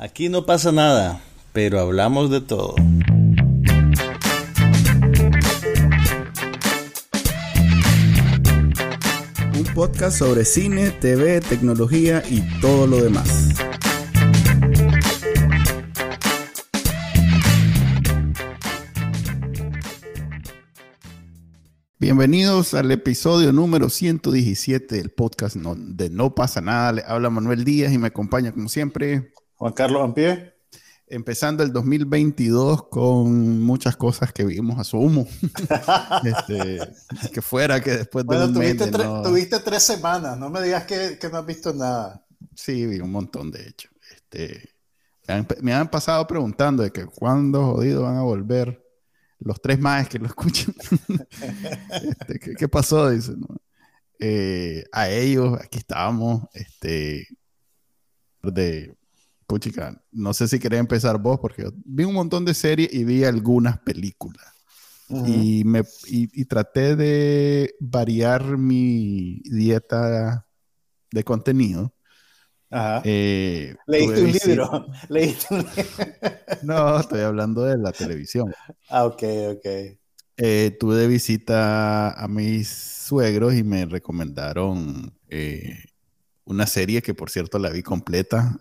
Aquí no pasa nada, pero hablamos de todo. Un podcast sobre cine, TV, tecnología y todo lo demás. Bienvenidos al episodio número 117 del podcast de No pasa nada. Le habla Manuel Díaz y me acompaña como siempre Juan Carlos Ampie. Empezando el 2022 con muchas cosas que vimos a su humo. este, que fuera que después de un tuviste, tuviste tres semanas, no me digas que, que, no has visto nada. Sí, vi un montón de hecho. Este, me han pasado preguntando de que cuándo jodido van a volver los tres más que lo escuchan. este, ¿qué, pasó? Dicen. Eh, a ellos, aquí estábamos. Este, de Puchica, no sé si querés empezar vos, porque vi un montón de series y vi algunas películas. y, me, y, traté de variar mi dieta de contenido. Ajá. Eh, ¿Leíste un libro? ¿Leíste un No, estoy hablando de la televisión. Ah, ok, ok. Eh, tuve de visita a mis suegros y me recomendaron eh, una serie que, por cierto, la vi completa.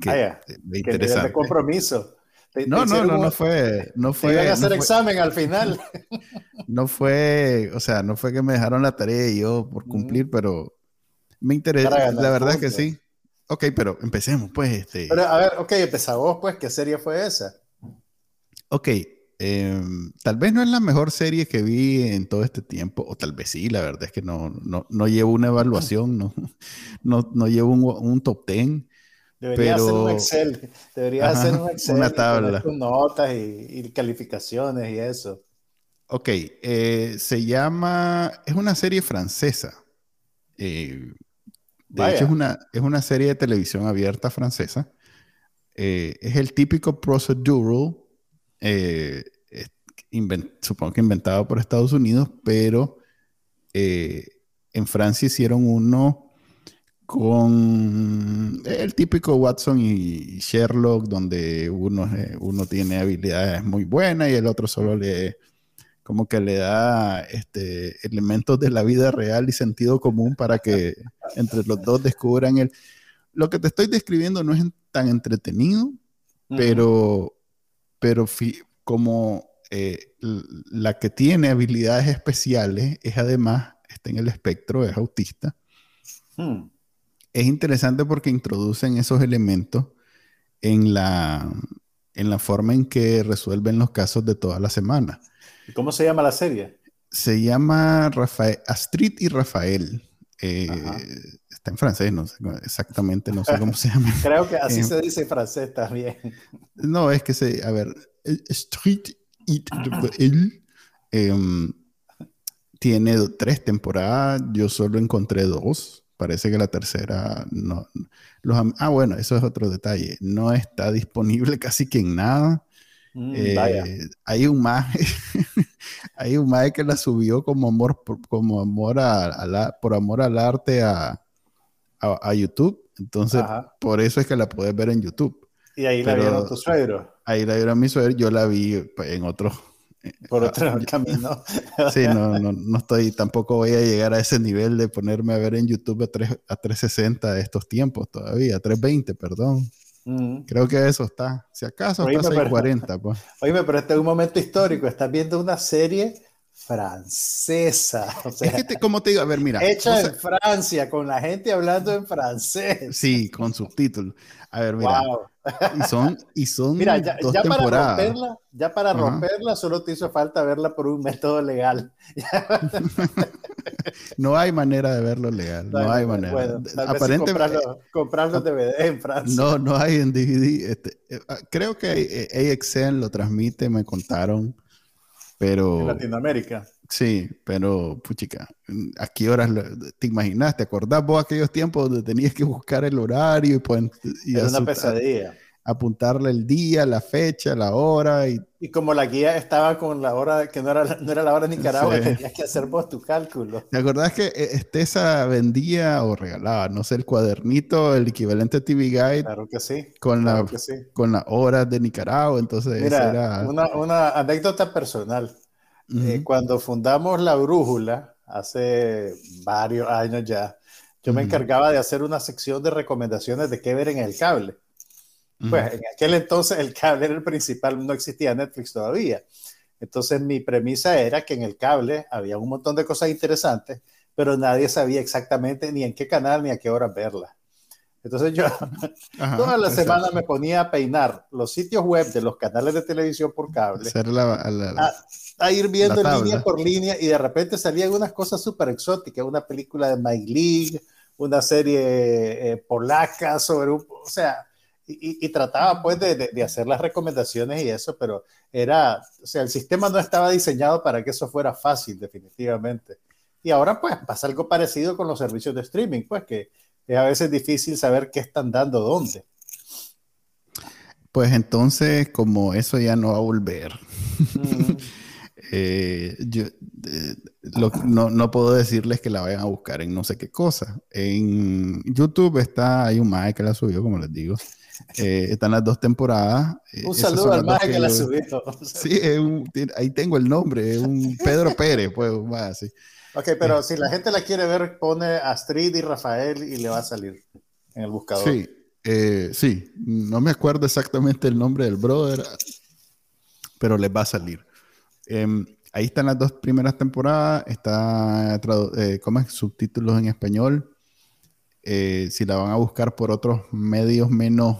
Que ah, interesante. compromiso. no, no, no, no fue, no fue. a hacer examen al final. No fue, o sea, no fue que me dejaron la tarea y yo por cumplir, pero me interesa. La verdad es que sí. Ok, pero empecemos, pues. Este... Pero, a ver, ok, empezamos, pues. ¿Qué serie fue esa? Ok, em, tal vez no es la mejor serie que vi en todo este tiempo, o tal vez sí, la verdad es que no, no, no llevo una evaluación, no, no, no llevo un, un top ten Debería hacer un Excel. Debería hacer un Excel. Una tabla. Con notas y, calificaciones y eso. Ok. Eh, se llama. Es una serie francesa. Eh, de hecho, es una, es una serie de televisión abierta francesa. Eh, es el típico procedural. supongo que inventado por Estados Unidos, pero en Francia hicieron uno con el típico Watson y Sherlock, donde uno, eh, uno tiene habilidades muy buenas y el otro solo le como que le da este, elementos de la vida real y sentido común para que entre los dos descubran el... Lo que te estoy describiendo no es tan entretenido, pero, pero como eh, la que tiene habilidades especiales es además, está en el espectro, es autista. Hmm es interesante porque introducen esos elementos en la, en la forma en que resuelven los casos de toda la semana. ¿Y cómo se llama la serie? Se llama Rafael, Astrid y Rafael. Eh, está en francés, no sé exactamente, no sé cómo se llama. Creo que así eh, se dice en francés también. No, es que se, a ver, Astrid y Rafael em, tiene tres temporadas, yo solo encontré dos. Parece que la tercera no. Los, ah, bueno, eso es otro detalle. No está disponible casi que en nada. Mm, eh, hay un más hay un más que la subió como amor, como amor a, la, por amor al arte a, a, YouTube. Entonces, por eso es que la puedes ver en YouTube. Y ahí la vieron tu suegro. Ahí la vieron mi suegro. Yo la vi pues, en otro, por otro camino. sí, no, no, no, estoy, tampoco voy a llegar a ese nivel de ponerme a ver en YouTube a, 3, a 360 estos tiempos todavía, a 320, perdón. Mm. Creo que eso está. Si acaso está a 640. Pues. Oye, pero este es un momento histórico. Estás viendo una serie francesa. O sea, es que, como te digo, a ver, mira. Hecha en Francia, con la gente hablando en francés. Sí, con subtítulos. A ver, mira. Y son, y son mira, ya, dos Para romperla, ya para romperla, solo te hizo falta verla por un método legal. no hay manera de verlo legal. No, hay manera. Bueno, Aparentemente. Comprar los DVD en Francia. No, no hay en DVD. Este, eh, ah, creo que AXN lo transmite, me contaron. Pero. En Latinoamérica. Sí, pero, puchica, ¿a qué horas te imaginas? ¿Te acordás vos aquellos tiempos donde tenías que buscar el horario y, pues, Era una pesadilla. apuntarle el día, la fecha, la hora. Y, y como la guía estaba con la hora, que no era, no era la hora de Nicaragua, tenías que hacer vos tu cálculo. ¿Te acordás que eh, Estesa vendía o regalaba, no sé, el cuadernito, el equivalente a TV Guide? Claro que sí. Con, claro la, que sí. con las horas de Nicaragua, entonces Mira, era... una, una anécdota personal. Ujú. Eh, cuando fundamos la brújula, hace varios años ya, yo me encargaba de hacer una sección de recomendaciones de qué ver en el cable. Pues en aquel entonces el cable era el principal, no existía Netflix todavía. Entonces mi premisa era que en el cable había un montón de cosas interesantes, pero nadie sabía exactamente ni en qué canal ni a qué hora verlas. Entonces yo Ajá, toda la exacto. semana me ponía a peinar los sitios web de los canales de televisión por cable la- la- la- a, a ir viendo línea por línea y de repente salían unas cosas súper exóticas, una película de Mike League, una serie eh, polaca sobre un, o sea, y, y- y trataba pues de, de- de hacer las recomendaciones y eso, pero era, o sea, el sistema no estaba diseñado para que eso fuera fácil, definitivamente. Y ahora pues pasa algo parecido con los servicios de streaming, pues que es a veces difícil saber qué están dando dónde. Pues entonces, como eso ya no va a volver, Mm. eh, yo eh, lo- no, no puedo decirles que la vayan a buscar en no sé qué cosa. En YouTube está, hay un mae que la subió, como les digo. Eh, están las dos temporadas. Un saludo al maje que la subió. Sí, es un- ahí tengo el nombre, es un Pedro Pérez, pues, mae así. Ok, pero si la gente la quiere ver, pone Astrid y Rafael y le va a salir en el buscador. Sí, eh, sí, no me acuerdo exactamente el nombre del brother, pero les va a salir. Em, ahí están las dos primeras temporadas, está eh, subtítulos en español. Eh, si la van a buscar por otros medios menos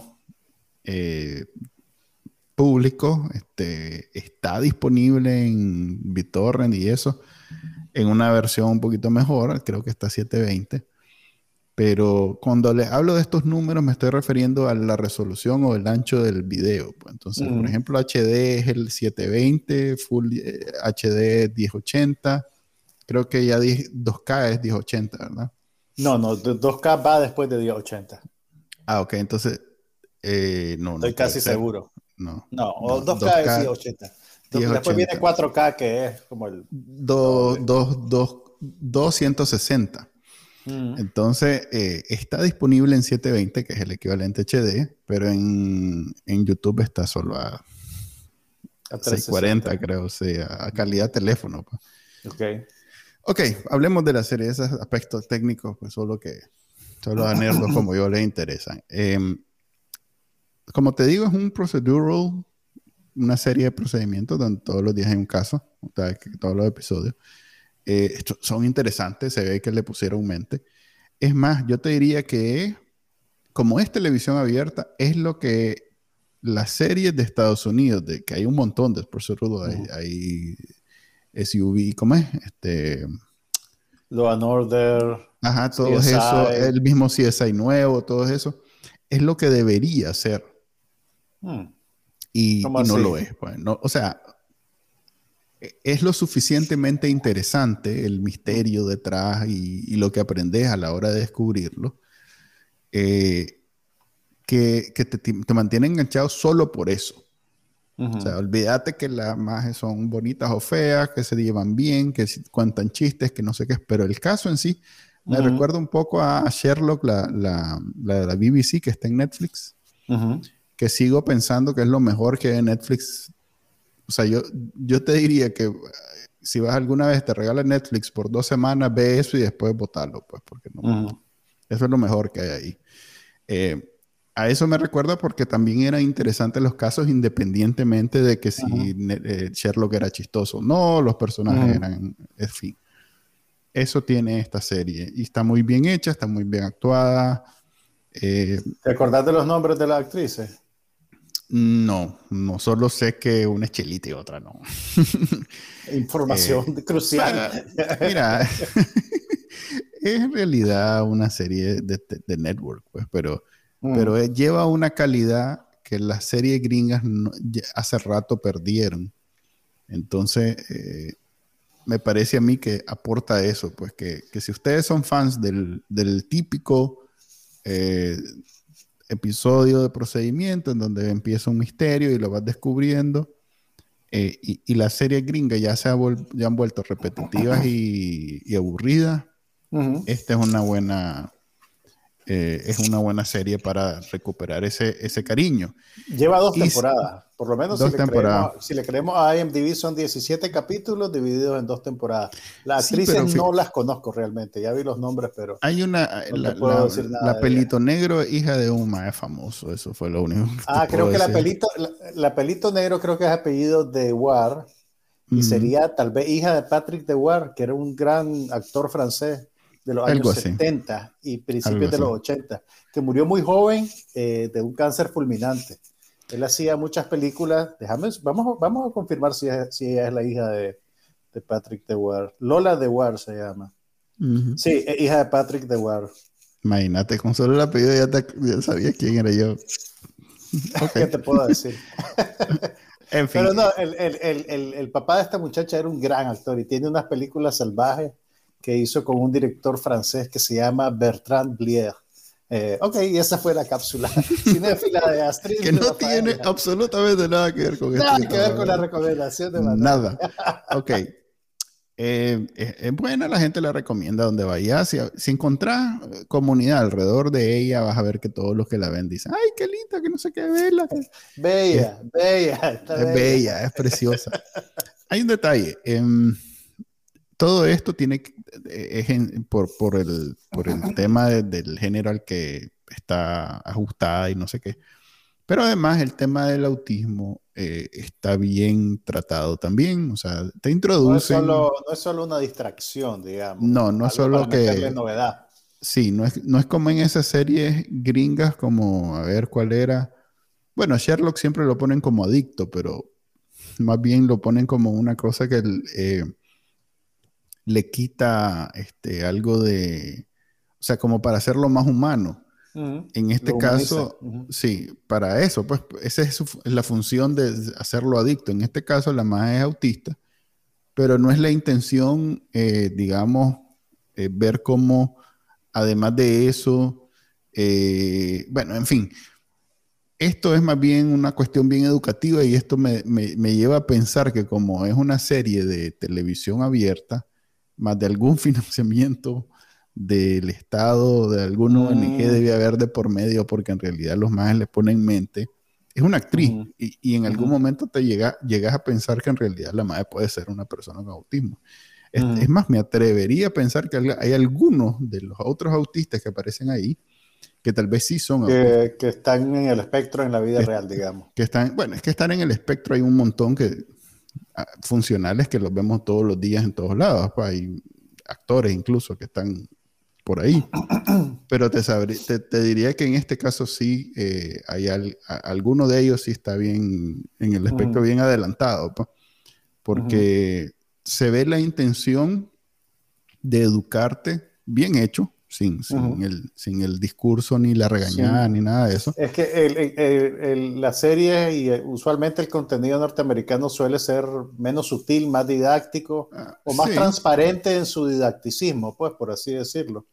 eh, públicos, este, está disponible en BitTorrent y eso, en una versión un poquito mejor, creo que está 720. Pero cuando les hablo de estos números me estoy refiriendo a la resolución o el ancho del video. pues. Entonces, Mm. por ejemplo, HD es el 720, Full eh, HD 1080. Creo que ya 10 2K es 1080, ¿verdad? No, no, de- 2K va después de 1080. Ah, ok, entonces eh, no, no Estoy puede casi seguro. No. No, No, 2K, 2K, es 1080. Después 1080. viene 4K, que es como el. Do- dos- dos- 260. Mm. Entonces, eh, está disponible en 720, que es el equivalente HD, pero en, en YouTube está solo a A 640, creo, o sea, a calidad teléfono. pues. 360. Ok, hablemos de la serie, esos aspectos técnicos, pues solo que solo a nerdos como yo les interesan. Em, como te digo, es un procedural, una serie de procedimientos donde todos los días hay un caso, o sea, que todos los episodios. Eh, son interesantes, se ve que le pusieron mente. Es más, yo te diría que como es televisión abierta, es lo que las series de Estados Unidos, de que hay un montón de procedural, hay, Ujú. hay SUV, ¿cómo es? Este, Law and Order. ajá, todo CSI. eso, el mismo CSI nuevo, todo eso, es lo que debería ser Mm. Y, ¿Cómo y no así? lo es. pues, no, o sea, e- es lo suficientemente interesante el misterio detrás y, y lo que aprendes a la hora de descubrirlo, eh, que, que te, te mantiene enganchado solo por eso. Ujú. O sea, olvídate que las imágenes son bonitas o feas, que se llevan bien, que cuentan chistes, que no sé qué es, pero el caso en sí me Ujú. recuerda un poco a Sherlock, la, la, la de la BBC que está en Netflix, Ujú. Que sigo pensando que es lo mejor que hay en Netflix. O sea, yo, yo te diría que eh, si vas alguna vez, te regala Netflix por dos semanas, ve eso y después votarlo, pues, porque no, Ujú. eso es lo mejor que hay ahí. Eh, a eso me recuerda porque también eran interesantes los casos independientemente de que si Ujú. ne- eh, Sherlock era chistoso o no, los personajes Ujú. eran, en fin. Eso tiene esta serie y está muy bien hecha, está muy bien actuada. Eh, ¿Te acordás de los nombres de las actrices? No, no solo sé que una es chelita y otra no. Información crucial. Mira, es en realidad una serie de, de network, pues, pero Mm. pero eh, lleva una calidad que las series gringas no- hace rato perdieron. Entonces, eh, me parece a mí que aporta eso, pues que, que si ustedes son fans del, del típico eh, episodio de procedimiento en donde empieza un misterio y lo vas descubriendo. Eh, y, la serie gringa ya se ha ya han vuelto repetitivas y, aburridas. Esta es una buena, eh, es una buena serie para recuperar ese, ese cariño. Lleva dos temporadas, por lo menos dos si, temporadas. Le si le creemos a IMDb son 17 capítulos divididos en dos temporadas. Las actrices no las conozco realmente, ya vi los nombres, pero... Hay una, la, Pelito Negro, hija de un es famoso, eso fue lo único. ah, creo que la pelito, la, Pelito Negro creo que es apellido de War, y sería tal vez hija de Patrick de War, que era un gran actor francés de los años 70 y principios de los 80, que murió muy joven eh, de un cáncer fulminante. Él hacía muchas películas. Déjame, vamos, vamos a confirmar si, si ella es la hija de, de Patrick DeWar. Lola DeWar se llama. Sí, hija de Patrick DeWar. Imagínate, con solo el apellido ya, te, ya sabías quién era yo. ¿Qué te puedo decir? en fin. Pero no, el, el, el, el, papá de esta muchacha era un gran actor y tiene unas películas salvajes que hizo con un director francés que se llama Bertrand Blier. Eh, ok, y esa fue la cápsula cinéfila de Astrid. que no tiene absolutamente nada que ver con esto. Nada que ver con la recomendación de Nada. Ok. Eh, es, buena, la gente la recomienda donde vayas. Si, si encontrás comunidad alrededor de ella, vas a ver que todos los que la ven dicen, ay, qué linda, que no sé qué, bella. Bella, bella. es bella. bella, es preciosa. Hay un detalle. Em, todo esto tiene es por, por, el, por el tema del género al que está ajustada y no sé qué. Pero además el tema del autismo eh, está bien tratado también, o sea, te introduce... No, es solo una distracción, digamos. No, no es solo que... novedad. Sí, no es, no es como en esas series gringas como, a ver cuál era. Bueno, Sherlock siempre lo ponen como adicto, pero más bien lo ponen como una cosa que... El, eh, le quita este, algo de, o sea, como para hacerlo más humano. En este caso, sí, para eso, pues esa es, la función de hacerlo adicto. En este caso, la madre es autista, pero no es la intención, eh, digamos, eh, ver cómo, además de eso, eh, bueno, en fin, esto es más bien una cuestión bien educativa y esto me, me, lleva a pensar que como es una serie de televisión abierta, más de algún financiamiento del Estado, de algún ONG mm. debe haber de por medio, porque en realidad los más les ponen en mente. Es una actriz y, en algún momento te llega, llegas a pensar que en realidad la madre puede ser una persona con autismo. Es, más, me atrevería a pensar que hay algunos de los otros autistas que aparecen ahí que tal vez sí son que, que están en el espectro en la vida real, digamos. Que están, bueno, es que están en el espectro hay un montón que funcionales que los vemos todos los días en todos lados. Pues hay actores incluso que están por ahí. Pero te, te, diría que en este caso sí, eh, hay alguno de ellos sí está bien, en el espectro bien adelantado, pues, porque se ve la intención de educarte bien hecho, sin, el, sin el discurso ni la regañada ni nada de eso. Es que la serie y eh, usualmente el contenido norteamericano suele ser menos sutil, más didáctico ah, o más transparente en su didacticismo, pues por así decirlo.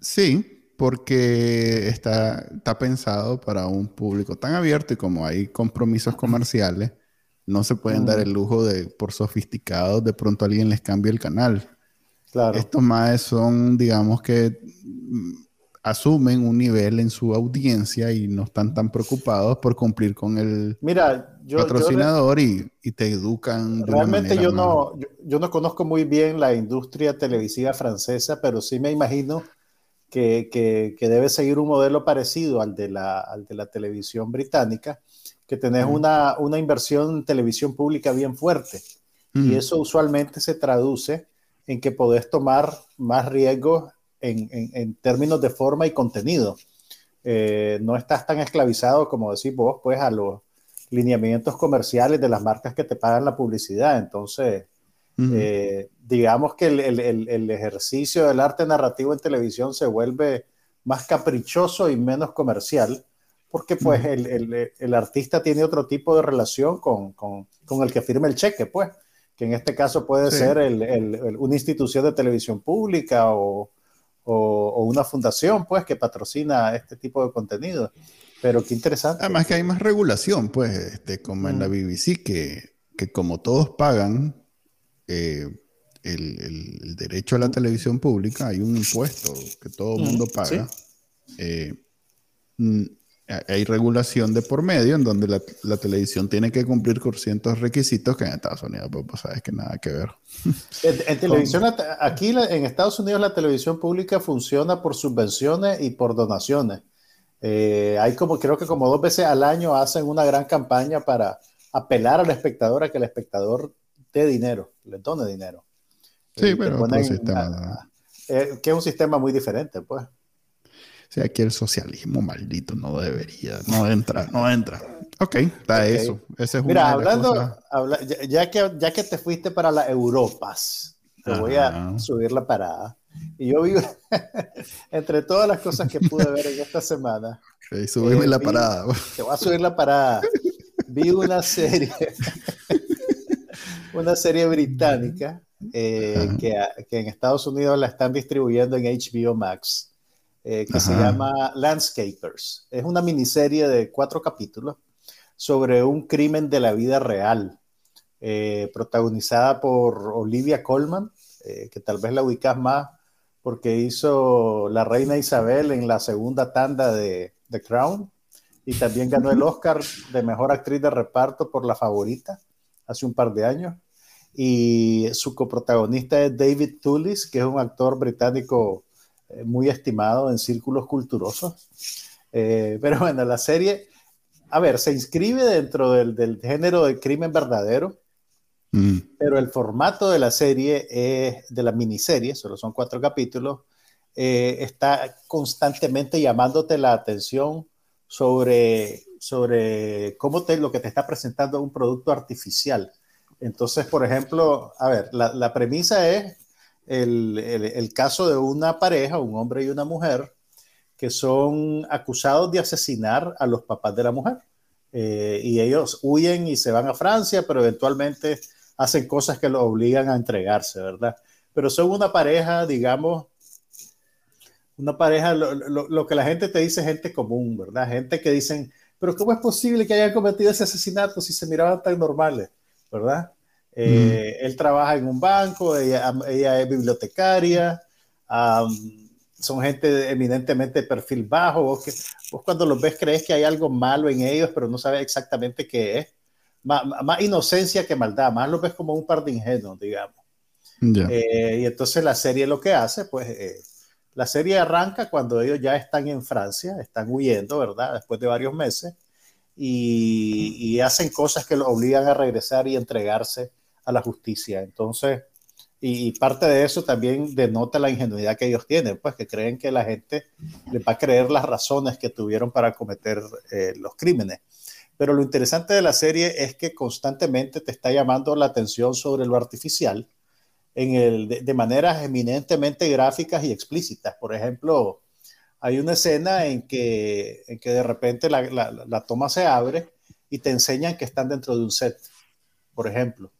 Sí, porque está, está pensado para un público tan abierto y como hay compromisos comerciales, no se pueden dar el lujo de, por sofisticados, de pronto alguien les cambie el canal. Estos más son, digamos que mm, asumen un nivel en su audiencia y no están tan preocupados por cumplir con el Mira, patrocinador y, te educan. realmente yo no, yo, no conozco muy bien la industria televisiva francesa, pero sí me imagino que, que, debe seguir un modelo parecido al de la, al de la televisión británica, que tenés una, una inversión en televisión pública bien fuerte. Y eso usualmente se traduce en que podés tomar más riesgos en, en, términos de forma y contenido. Eh, no estás tan esclavizado como decís vos, pues, a los lineamientos comerciales de las marcas que te pagan la publicidad. Entonces, eh, digamos que el, el, el, ejercicio del arte narrativo en televisión se vuelve más caprichoso y menos comercial, porque pues el, artista tiene otro tipo de relación con, con, con, el que firma el cheque, pues que en este caso puede ser una institución de televisión pública o, una fundación, pues, que patrocina este tipo de contenido. Pero qué interesante. Además que hay más regulación, pues, este, como en la BBC, que, que como todos pagan eh, el, el, derecho a la televisión pública, hay un impuesto que todo el mundo paga. Eh, mm, hay regulación de por medio en donde la, la, televisión tiene que cumplir con ciertos requisitos que en Estados Unidos, pues, pues sabes que nada que ver. En, televisión, aquí en Estados Unidos la televisión pública funciona por subvenciones y por donaciones. Eh, hay como, creo que como dos veces al año hacen una gran campaña para apelar al espectador a que el espectador dé dinero, le done dinero. Sí, pero otro sistema. Eh, que es un sistema muy diferente, pues. Sea, aquí el socialismo maldito no debería, no entra, no entra. Ok, está eso. Ese es Mira, hablando, ya, que, ya que te fuiste para las Europas, te voy a subir la parada. Y yo vi, entre todas las cosas que pude ver en esta semana. Okay, subime eh, la parada. Te voy a subir la parada. Vi una serie, una serie británica eh, que, que, en Estados Unidos la están distribuyendo en HBO Max, eh, que se llama Landscapers. Es una miniserie de cuatro capítulos sobre un crimen de la vida real, protagonizada por Olivia Colman, que tal vez la ubicas más porque hizo la reina Isabel en la segunda tanda de The Crown y también ganó el Oscar de Mejor Actriz de Reparto por La Favorita hace un par de años. Y su coprotagonista es David Tullis, que es un actor británico eh, muy estimado en círculos culturosos. Eh, pero bueno, la serie, a ver, se inscribe dentro del, del género de crimen verdadero Mm. Pero el formato de la serie, es, de la miniserie, solo son cuatro capítulos, eh, está constantemente llamándote la atención sobre, sobre cómo te, lo que te está presentando un producto artificial. Entonces, por ejemplo, a ver, la, la premisa es el, el, caso de una pareja, un hombre y una mujer, que son acusados de asesinar a los papás de la mujer. Eh, y ellos huyen y se van a Francia, pero eventualmente hacen cosas que lo obligan a entregarse, ¿verdad? Pero son una pareja, digamos, una pareja, lo, que la gente te dice, gente común, ¿verdad? Gente que dicen, pero ¿cómo es posible que hayan cometido ese asesinato si se miraban tan normales, ¿verdad? Eh, él trabaja en un banco, ella, es bibliotecaria, son gente eminentemente de perfil bajo, vos, que, vos cuando los ves crees que hay algo malo en ellos, pero no sabes exactamente qué es más, inocencia que maldad, más lo ves como un par de ingenuos, digamos. Eh, y entonces la serie lo que hace, pues, eh, la serie arranca cuando ellos ya están en Francia, están huyendo, ¿verdad? Después de varios meses, y, hacen cosas que los obligan a regresar y entregarse a la justicia. Entonces, y, parte de eso también denota la ingenuidad que ellos tienen, pues que creen que la gente les va a creer las razones que tuvieron para cometer eh, los crímenes. Pero lo interesante de la serie es que constantemente te está llamando la atención sobre lo artificial en el, de, maneras eminentemente gráficas y explícitas. Por ejemplo, hay una escena en que, en que de repente la, la, toma se abre y te enseñan que están dentro de un set, por ejemplo.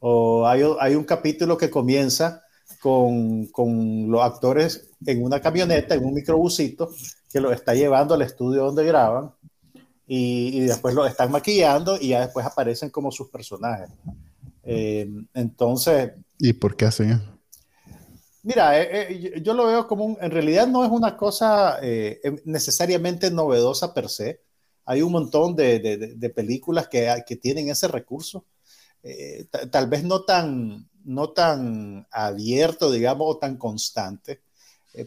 O hay, hay un capítulo que comienza con, con, los actores en una camioneta, en un microbusito, que lo está llevando al estudio donde graban y, después lo están maquillando y ya después aparecen como sus personajes. Eh, entonces... ¿Y por qué hacen eso? Mira, eh, eh, yo lo veo como un, en realidad no es una cosa necesariamente novedosa per se. Hay un montón de, de, películas que, que, tienen ese recurso. Tal vez no tan, no tan abierto, digamos, o tan constante.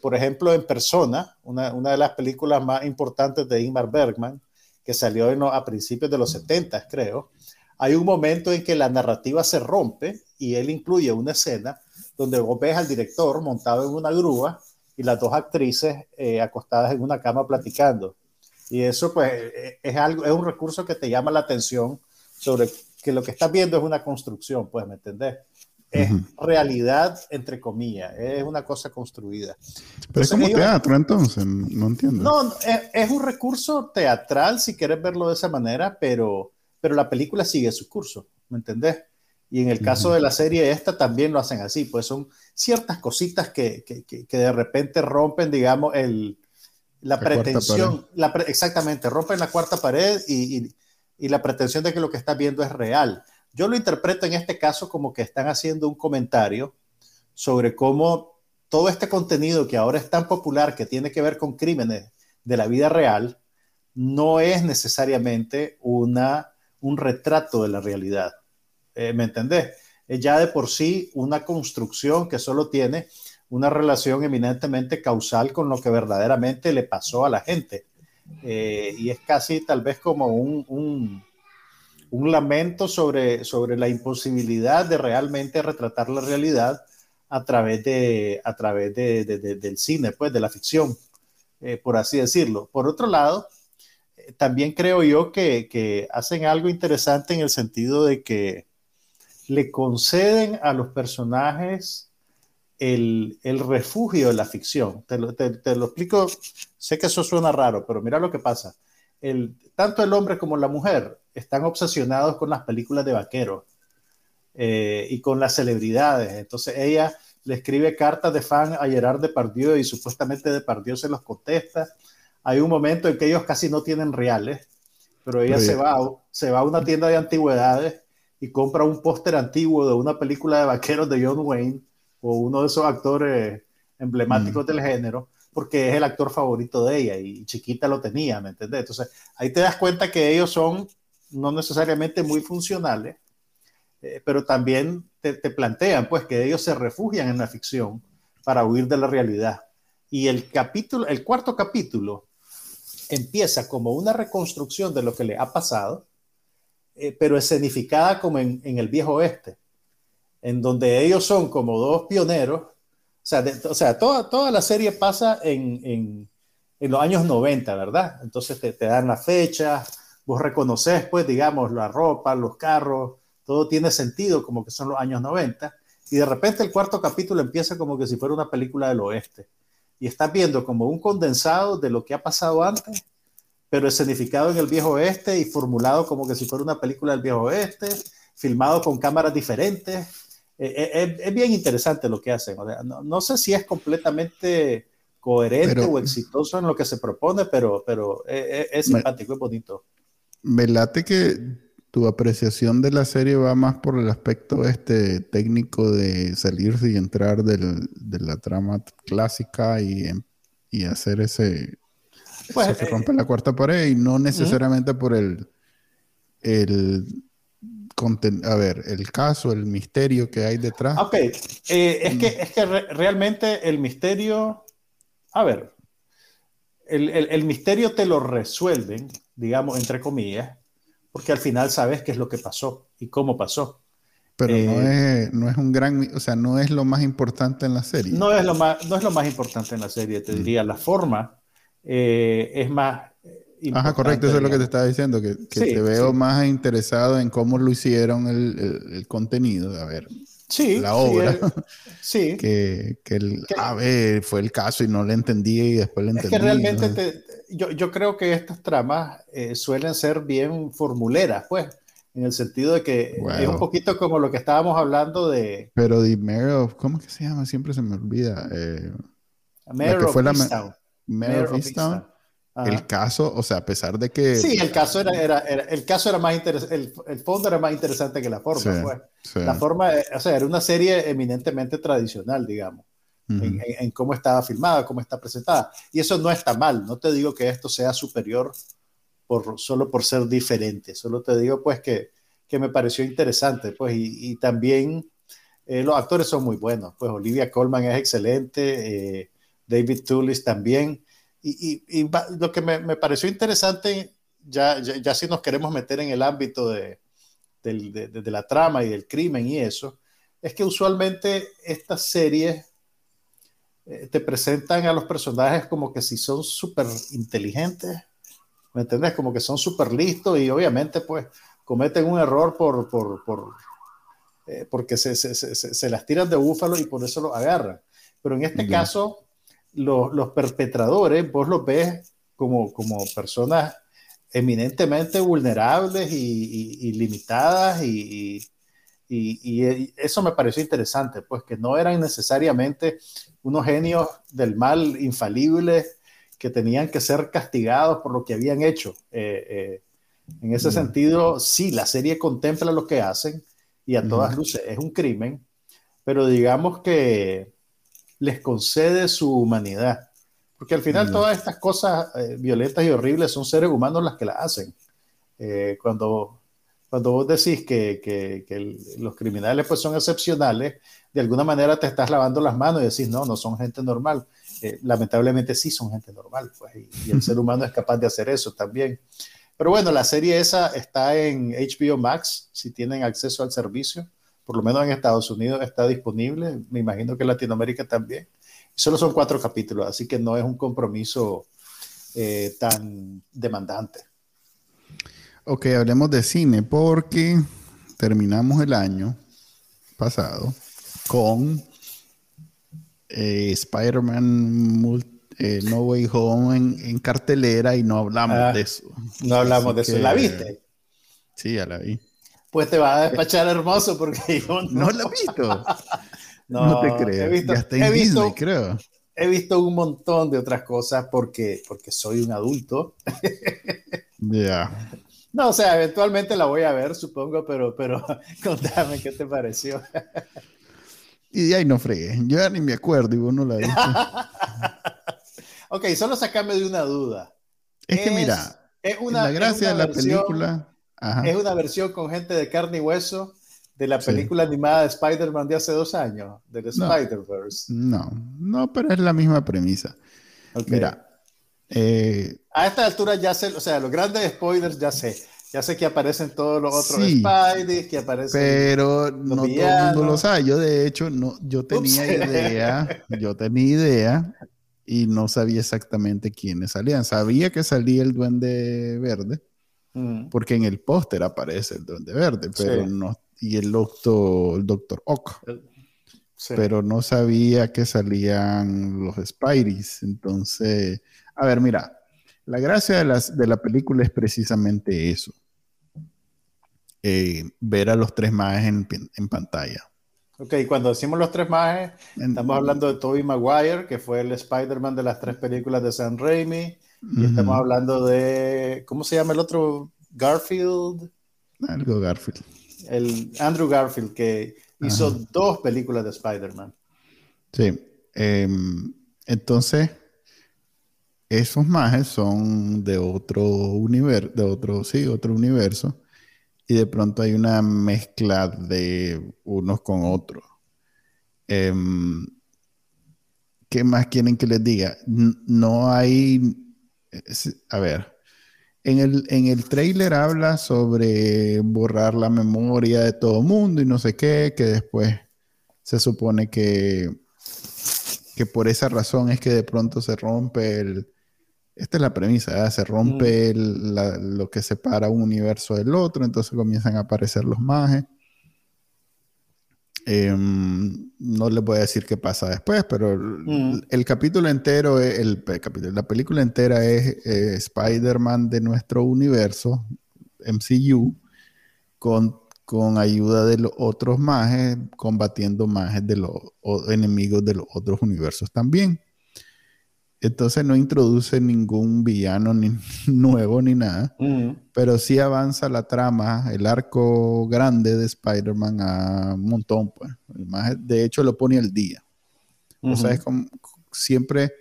por ejemplo, en Persona, una, una, de las películas más importantes de Ingmar Bergman, que salió a principios de los 70, creo, hay un momento en que la narrativa se rompe y él incluye una escena donde vos ves al director montado en una grúa y las dos actrices eh, acostadas en una cama platicando. Y eso pues eh, es algo, es un recurso que te llama la atención sobre que lo que estás viendo es una construcción, pues, ¿me entendés? es realidad, entre comillas, es una cosa construida. Pero es como teatro, entonces, no entiendo. No, es, un recurso teatral, si quieres verlo de esa manera, pero, pero la película sigue su curso, ¿me entendés? Y en el caso de la serie esta también lo hacen así, pues son ciertas cositas que, que, que, de repente rompen, digamos, el, la, pretensión, la exactamente, rompen la cuarta pared y, y, la pretensión de que lo que estás viendo es real. Yo lo interpreto en este caso como que están haciendo un comentario sobre cómo todo este contenido que ahora es tan popular, que tiene que ver con crímenes de la vida real, no es necesariamente una, un retrato de la realidad. Eh, ¿Me entendés? Es ya de por sí una construcción que solo tiene una relación eminentemente causal con lo que verdaderamente le pasó a la gente. Eh, y es casi tal vez como un, un, lamento sobre, sobre la imposibilidad de realmente retratar la realidad a través, de, a través de, del cine, pues de la ficción, eh, por así decirlo. Por otro lado, también creo yo que, que, hacen algo interesante en el sentido de que le conceden a los personajes el, el refugio de la ficción. Te lo, te, lo, explico, sé que eso suena raro, pero mira lo que pasa. El, tanto el hombre como la mujer están obsesionados con las películas de vaqueros eh, y con las celebridades. Entonces ella le escribe cartas de fan a Gerard Depardieu y supuestamente Depardieu se los contesta hay un momento en que ellos casi no tienen reales, pero ella se, va, se va a una tienda de antigüedades y compra un póster antiguo de una película de vaqueros de John Wayne o uno de esos actores emblemáticos mm. del género, porque es el actor favorito de ella y chiquita lo tenía, ¿me entiendes? Entonces ahí te das cuenta que ellos son no necesariamente muy funcionales, eh, pero también te, te, plantean pues que ellos se refugian en la ficción para huir de la realidad. Y el capítulo, el cuarto capítulo empieza como una reconstrucción de lo que le ha pasado, eh, pero escenificada como en, el viejo oeste, en donde ellos son como dos pioneros. O sea, o sea toda, toda la serie pasa en, en, en, los años 90, ¿verdad? Entonces te, te dan la fecha, vos reconoces, pues, digamos, la ropa, los carros, todo tiene sentido como que son los años 90. Y de repente el cuarto capítulo empieza como que si fuera una película del oeste y estás viendo como un condensado de lo que ha pasado antes, pero escenificado en el viejo oeste y formulado como que si fuera una película del viejo oeste, filmado con cámaras diferentes. Eh, eh, es, bien interesante lo que hacen. no, sé si es completamente coherente o exitoso en lo que se propone, pero, pero es, es simpático, es bonito. Me late que tu apreciación de la serie va más por el aspecto este técnico de salirse y entrar del, de la trama clásica y, y hacer ese... Pues, se rompe eh, la cuarta pared y no necesariamente por el... el a ver, el caso, el misterio que hay detrás. Ok, eh, es, que, es que realmente el misterio, a ver, el, el, el misterio te lo resuelven, digamos, entre comillas, porque al final sabes qué es lo que pasó y cómo pasó. Pero no, eh, es, no es un gran, o sea, no es lo más importante en la serie. No es lo más, no es lo más importante en la serie, te mm. diría. La forma eh, es más. Ajá, correcto, eso es lo que te estaba diciendo, que, te veo más interesado en cómo lo hicieron el, el, el contenido. A ver, sí, la obra. Sí. que, que, el, a ver, fue el caso y no le entendí y después le entendí. Es que realmente yo, yo, creo que estas tramas eh, suelen ser bien formuleras, pues, en el sentido de que es un poquito como lo que estábamos hablando de... Pero de Mare ¿cómo que se llama? Siempre se me olvida. Eh, Mare of. Mare of Easttown el caso, o sea, a pesar de que... Sí, el caso era, era, el caso era más interesante, el, el, fondo era más interesante que la forma. pues. La forma, o sea, era una serie eminentemente tradicional, digamos, en, en, cómo estaba filmada, cómo está presentada. Y eso no está mal, no te digo que esto sea superior por, solo por ser diferente, solo te digo pues que, que me pareció interesante, pues, y, y también eh, los actores son muy buenos, pues Olivia Colman es excelente, eh, David Tullis también y, lo que me, pareció interesante, ya, ya, si nos queremos meter en el ámbito de, de, la trama y del crimen y eso, es que usualmente estas series eh, te presentan a los personajes como que si son súper inteligentes, ¿me entendés? Como que son súper listos y obviamente pues cometen un error por, por, por eh, porque se, se, se, se, las tiran de búfalo y por eso lo agarran. Pero en este caso, los, perpetradores, vos los ves como, como personas eminentemente vulnerables y, limitadas y, y, eso me pareció interesante, pues que no eran necesariamente unos genios del mal infalibles que tenían que ser castigados por lo que habían hecho. Eh, eh, en ese sentido, sí, la serie contempla lo que hacen y a todas luces es un crimen, pero digamos que les concede su humanidad. Porque al final todas estas cosas eh, violentas y horribles son seres humanos las que las hacen. cuando, cuando vos decís que, que, los criminales pues son excepcionales, de alguna manera te estás lavando las manos y decís, no, no son gente normal. lamentablemente sí son gente normal, pues, y, el ser humano es capaz de hacer eso también. Pero bueno, la serie esa está en HBO Max, si tienen acceso al servicio, por lo menos en Estados Unidos está disponible, me imagino que en Latinoamérica también. Y solo son cuatro capítulos, así que no es un compromiso eh, tan demandante. Ok, hablemos de cine porque terminamos el año pasado con eh, Spider-Man eh, No Way Home en, cartelera y no hablamos ah, de eso. No hablamos de eso. ¿La viste? Sí, ya la vi. Pues te va a despachar hermoso porque yo no. ¿No la he visto? no, te creo. He visto, ya está en Disney, creo. He visto un montón de otras cosas porque, porque soy un adulto. Ya. No, o sea, eventualmente la voy a ver, supongo, pero, pero contame qué te pareció. Y de ahí no fregué. Yo ya ni me acuerdo y vos no la viste. ok, solo sacame de una duda. Es, que mira, es una, la gracia de la película. Es una versión con gente de carne y hueso de la película animada de Spider-Man de hace dos años, del Spider-Verse. No, no, pero es la misma premisa. Mira. Eh, a esta altura ya sé, o sea, los grandes spoilers ya sé. Ya sé que aparecen todos los otros Spidey, que aparecen. Pero no todo el mundo lo sabe. Yo, de hecho, no, yo tenía idea, yo tenía idea y no sabía exactamente quiénes salían. Sabía que salía el Duende Verde, mm. porque en el póster aparece el Duende Verde, pero no. Y el doctor, el doctor Ock. Pero no sabía que salían los Spideys. Entonces, a ver, mira, la gracia de, las, de la película es precisamente eso eh, ver a los tres mages en, pantalla. Ok, cuando decimos los tres mages, estamos hablando de Tobey Maguire, que fue el Spider-Man de las tres películas de Sam Raimi, y estamos hablando de, ¿cómo se llama el otro? Garfield. Algo Garfield. El Andrew Garfield, que hizo dos películas de Spider-Man. Sí. Em, entonces, esos mages son de otro universo, de otro, sí, otro universo y de pronto hay una mezcla de unos con otros. Em, ¿Qué más quieren que les diga? No hay, a ver, en el, en el trailer habla sobre borrar la memoria de todo mundo y no sé qué, que después se supone que, que por esa razón es que de pronto se rompe el, esta es la premisa, se rompe mm. lo que separa un universo del otro, entonces comienzan a aparecer los mages. Em, no les voy a decir qué pasa después, pero el, mm. capítulo entero, el, capítulo, la película entera es eh, Spider-Man de nuestro universo, MCU, con, con ayuda de los otros mages, combatiendo mages de los enemigos de los otros universos también. Entonces no introduce ningún villano ni, nuevo ni nada, pero sí avanza la trama, el arco grande de Spider-Man a un montón, pues. De hecho lo pone al día. O sea, es como siempre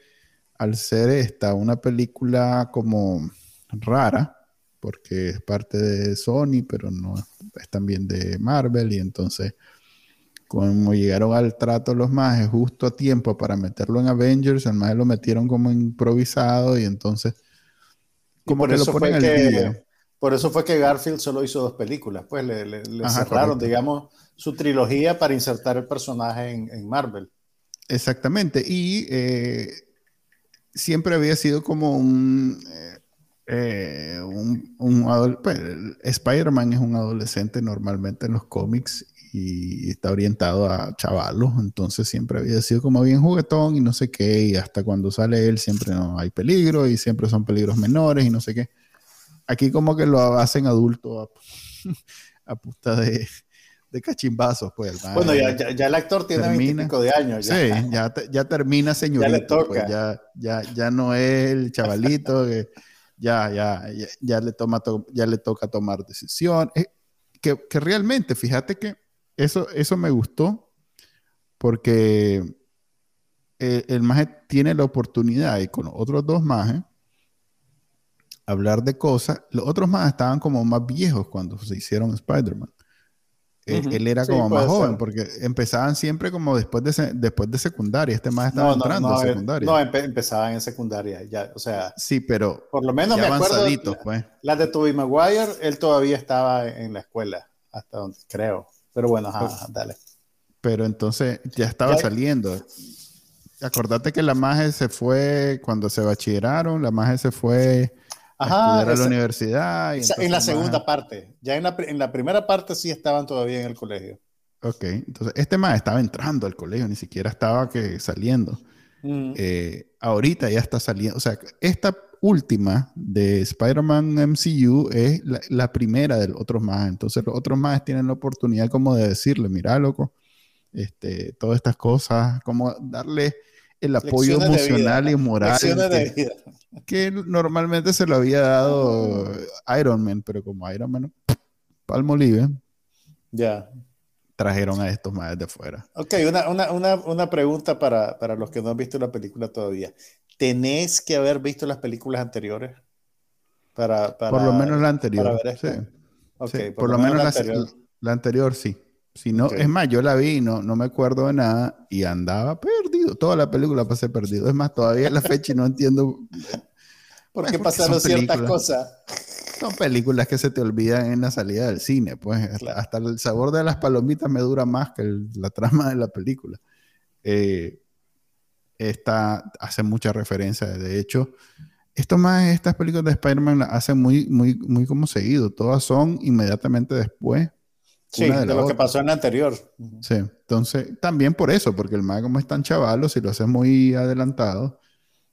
al ser esta una película como rara, porque es parte de Sony, pero no es también de Marvel y entonces como llegaron al trato los majes justo a tiempo para meterlo en Avengers, el maje lo metieron como improvisado y entonces como que lo ponen al día. Por eso fue que Garfield solo hizo dos películas, pues le, cerraron, digamos, su trilogía para insertar el personaje en, Marvel. Exactamente, y eh, siempre había sido como un... Eh, eh, un, un pues, Spider-Man es un adolescente normalmente en los cómics y está orientado a chavalos, entonces siempre había sido como bien juguetón y no sé qué, y hasta cuando sale él siempre no hay peligro y siempre son peligros menores y no sé qué. Aquí como que lo hacen adulto a, a de, de cachimbazos, pues. Bueno, ya, ya, el actor tiene veintipico de años. Ya. Sí, ya, ya termina señorito. Ya le toca. Pues, ya, ya, ya no es el chavalito que ya, ya, ya, le, toma, ya le toca tomar decisión. Que, que, realmente, fíjate que eso, eso me gustó porque el, el maje tiene la oportunidad y con otros dos majes hablar de cosas. Los otros más estaban como más viejos cuando se hicieron Spider-Man. él, era como más joven, porque empezaban siempre como después de, después de secundaria. Este más estaba entrando no, en secundaria. No, empezaban en secundaria, ya, o sea. Sí, pero. Por lo menos me acuerdo. Pues. Las de Tobey Maguire, él todavía estaba en la escuela, hasta donde creo. Pero bueno, ajá, dale. Pero entonces ya estaba saliendo. Acordate que la magia se fue cuando se bachilleraron, la magia se fue Ajá, a la universidad. en la segunda parte. Ya en la, en la, primera parte sí estaban todavía en el colegio. Ok, entonces este más estaba entrando al colegio, ni siquiera estaba que saliendo. Mm. Eh, ahorita ya está saliendo. O sea, esta última de Spider-Man MCU es la, primera de los otros más. Entonces los otros más tienen la oportunidad como de decirle, mira, loco, este, todas estas cosas, como darle el apoyo emocional y moral que, normalmente se lo había dado Iron Man, pero como Iron Man, Palmolive, ya trajeron a estos más de fuera. Ok, una, una, una, una pregunta para, para, los que no han visto la película todavía. ¿Tenés que haber visto las películas anteriores? Para, para por lo menos la anterior. Sí. Okay, por, lo, menos, la, anterior. la anterior sí. Si no, es más, yo la vi, no, no me acuerdo de nada y andaba perdido. Toda la película pasé perdido. Es más, todavía la fecha y no entiendo. ¿Por qué pasaron ciertas cosas? Son películas que se te olvidan en la salida del cine, pues hasta el sabor de las palomitas me dura más que la trama de la película. Eh, esta hace mucha referencia, de hecho, esto más, estas películas de Spider-Man las hacen muy, muy, muy como seguido. Todas son inmediatamente después Sí, de, lo que pasó en la anterior. Sí, entonces también por eso, porque el mago como es tan chavalo, si lo haces muy adelantado,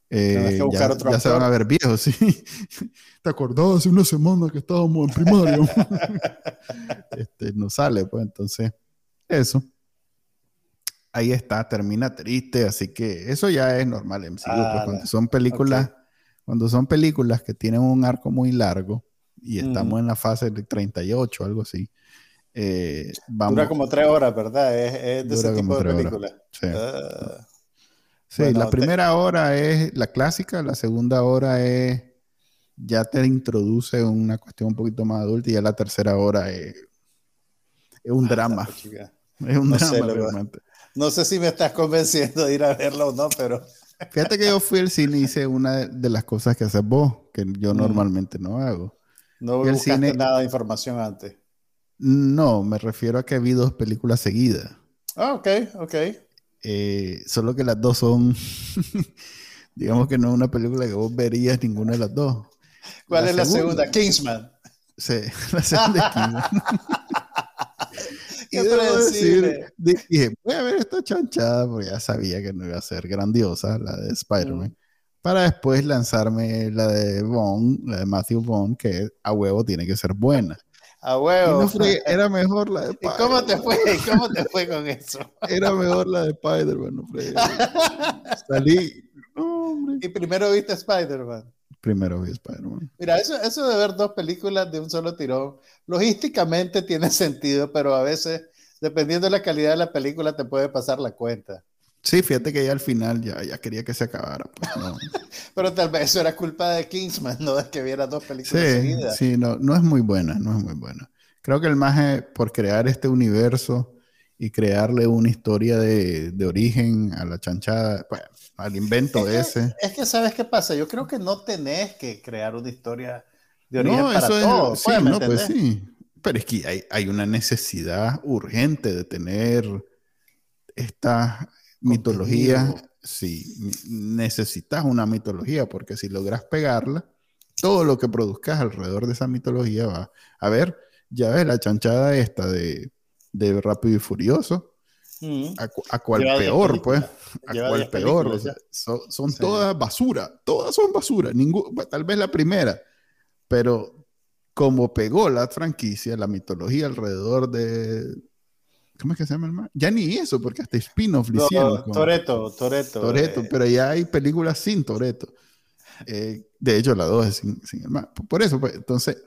eh, ya, se van a ver viejos, sí. ¿Te acordás hace una semana que estábamos en primario? este, no sale, pues entonces, eso. Ahí está, termina triste, así que eso ya es normal en pues, ah, cuando son películas, cuando son películas que tienen un arco muy largo y estamos en la fase de 38, algo así eh, Dura como tres horas, ¿verdad? Es, de ese tipo de película. Sí, ah. la primera hora es la clásica, la segunda hora es ya te introduce una cuestión un poquito más adulta y ya la tercera hora es, un ah, drama. Es un drama No sé si me estás convenciendo de ir a verlo o no, pero... Fíjate que yo fui al cine y hice una de las cosas que haces vos, que yo mm. normalmente no hago. No buscaste nada de información antes. No, me refiero a que vi dos películas seguidas. Ah, ok, ok. Eh, solo que las dos son, digamos que no es una película que vos verías ninguna de las dos. ¿Cuál es la segunda? Kingsman. Sí, la segunda es Kingsman. Y debo decir, dije, voy a ver esta chanchada porque ya sabía que no iba a ser grandiosa, la de Spider-Man. Mm. Para después lanzarme la de Bond, la de Matthew Bond, que a huevo tiene que ser buena. A huevo. era mejor la de Spider-Man. ¿Cómo te fue? ¿Cómo te fue con eso? Era mejor la de Spider-Man, no Salí. ¿Y primero viste Spider-Man? Primero vi Spider-Man. Mira, eso, eso de ver dos películas de un solo tirón, logísticamente tiene sentido, pero a veces, dependiendo de la calidad de la película, te puede pasar la cuenta. Sí, fíjate que ya al final ya, ya quería que se acabara. Pues, Pero tal vez eso era culpa de Kingsman, no de que viera dos películas sí, seguidas. Sí, no, no es muy buena, no es muy buena. Creo que el maje, por crear este universo y crearle una historia de, de origen a la chanchada, pues, al invento ese. Es que, ¿sabes qué pasa? Yo creo que no tenés que crear una historia de origen no, para eso todo. Es, sí, no, pues sí. Pero es que hay, hay una necesidad urgente de tener esta mitología, si necesitas una mitología, porque si logras pegarla, todo lo que produzcas alrededor de esa mitología va. A ver, ya ves la chanchada esta de, de Rápido y Furioso. Mm. A, cual peor, pues. A cual peor. son, todas basura. Todas son basura. tal vez la primera. Pero como pegó la franquicia, la mitología alrededor de, ¿Cómo es que se llama el man? Ya ni eso, porque hasta spin-off No, hicieron. con- Toreto, Toreto. Toreto, eh, pero ya hay películas sin Toreto. de hecho, la 2 es sin, sin el man. Por eso, pues, entonces,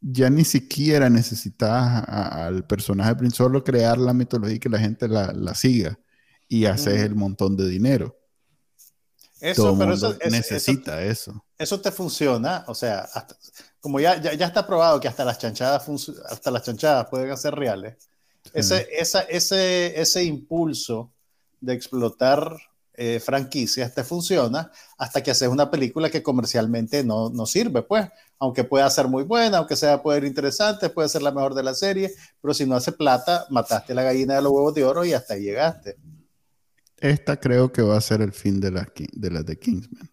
ya ni siquiera necesitas al personaje principal solo crear la mitología y que la gente la, la siga y haces Mm. el montón de dinero. Todo Eso, el pero mundo eso, eso- necesita eso. eso te funciona, o sea, hasta- como ya, ya, ya está probado que hasta las chanchadas hasta las chanchadas pueden ser reales. Ese, esa, ese, ese impulso de explotar eh, franquicias te funciona hasta que haces una película que comercialmente no, no sirve, pues, aunque pueda ser muy buena, aunque sea puede ser interesante, puede ser la mejor de la serie, pero si no hace plata, mataste la gallina de los huevos de oro y hasta ahí llegaste. Esta creo que va a ser el fin de las de, las de Kingsman.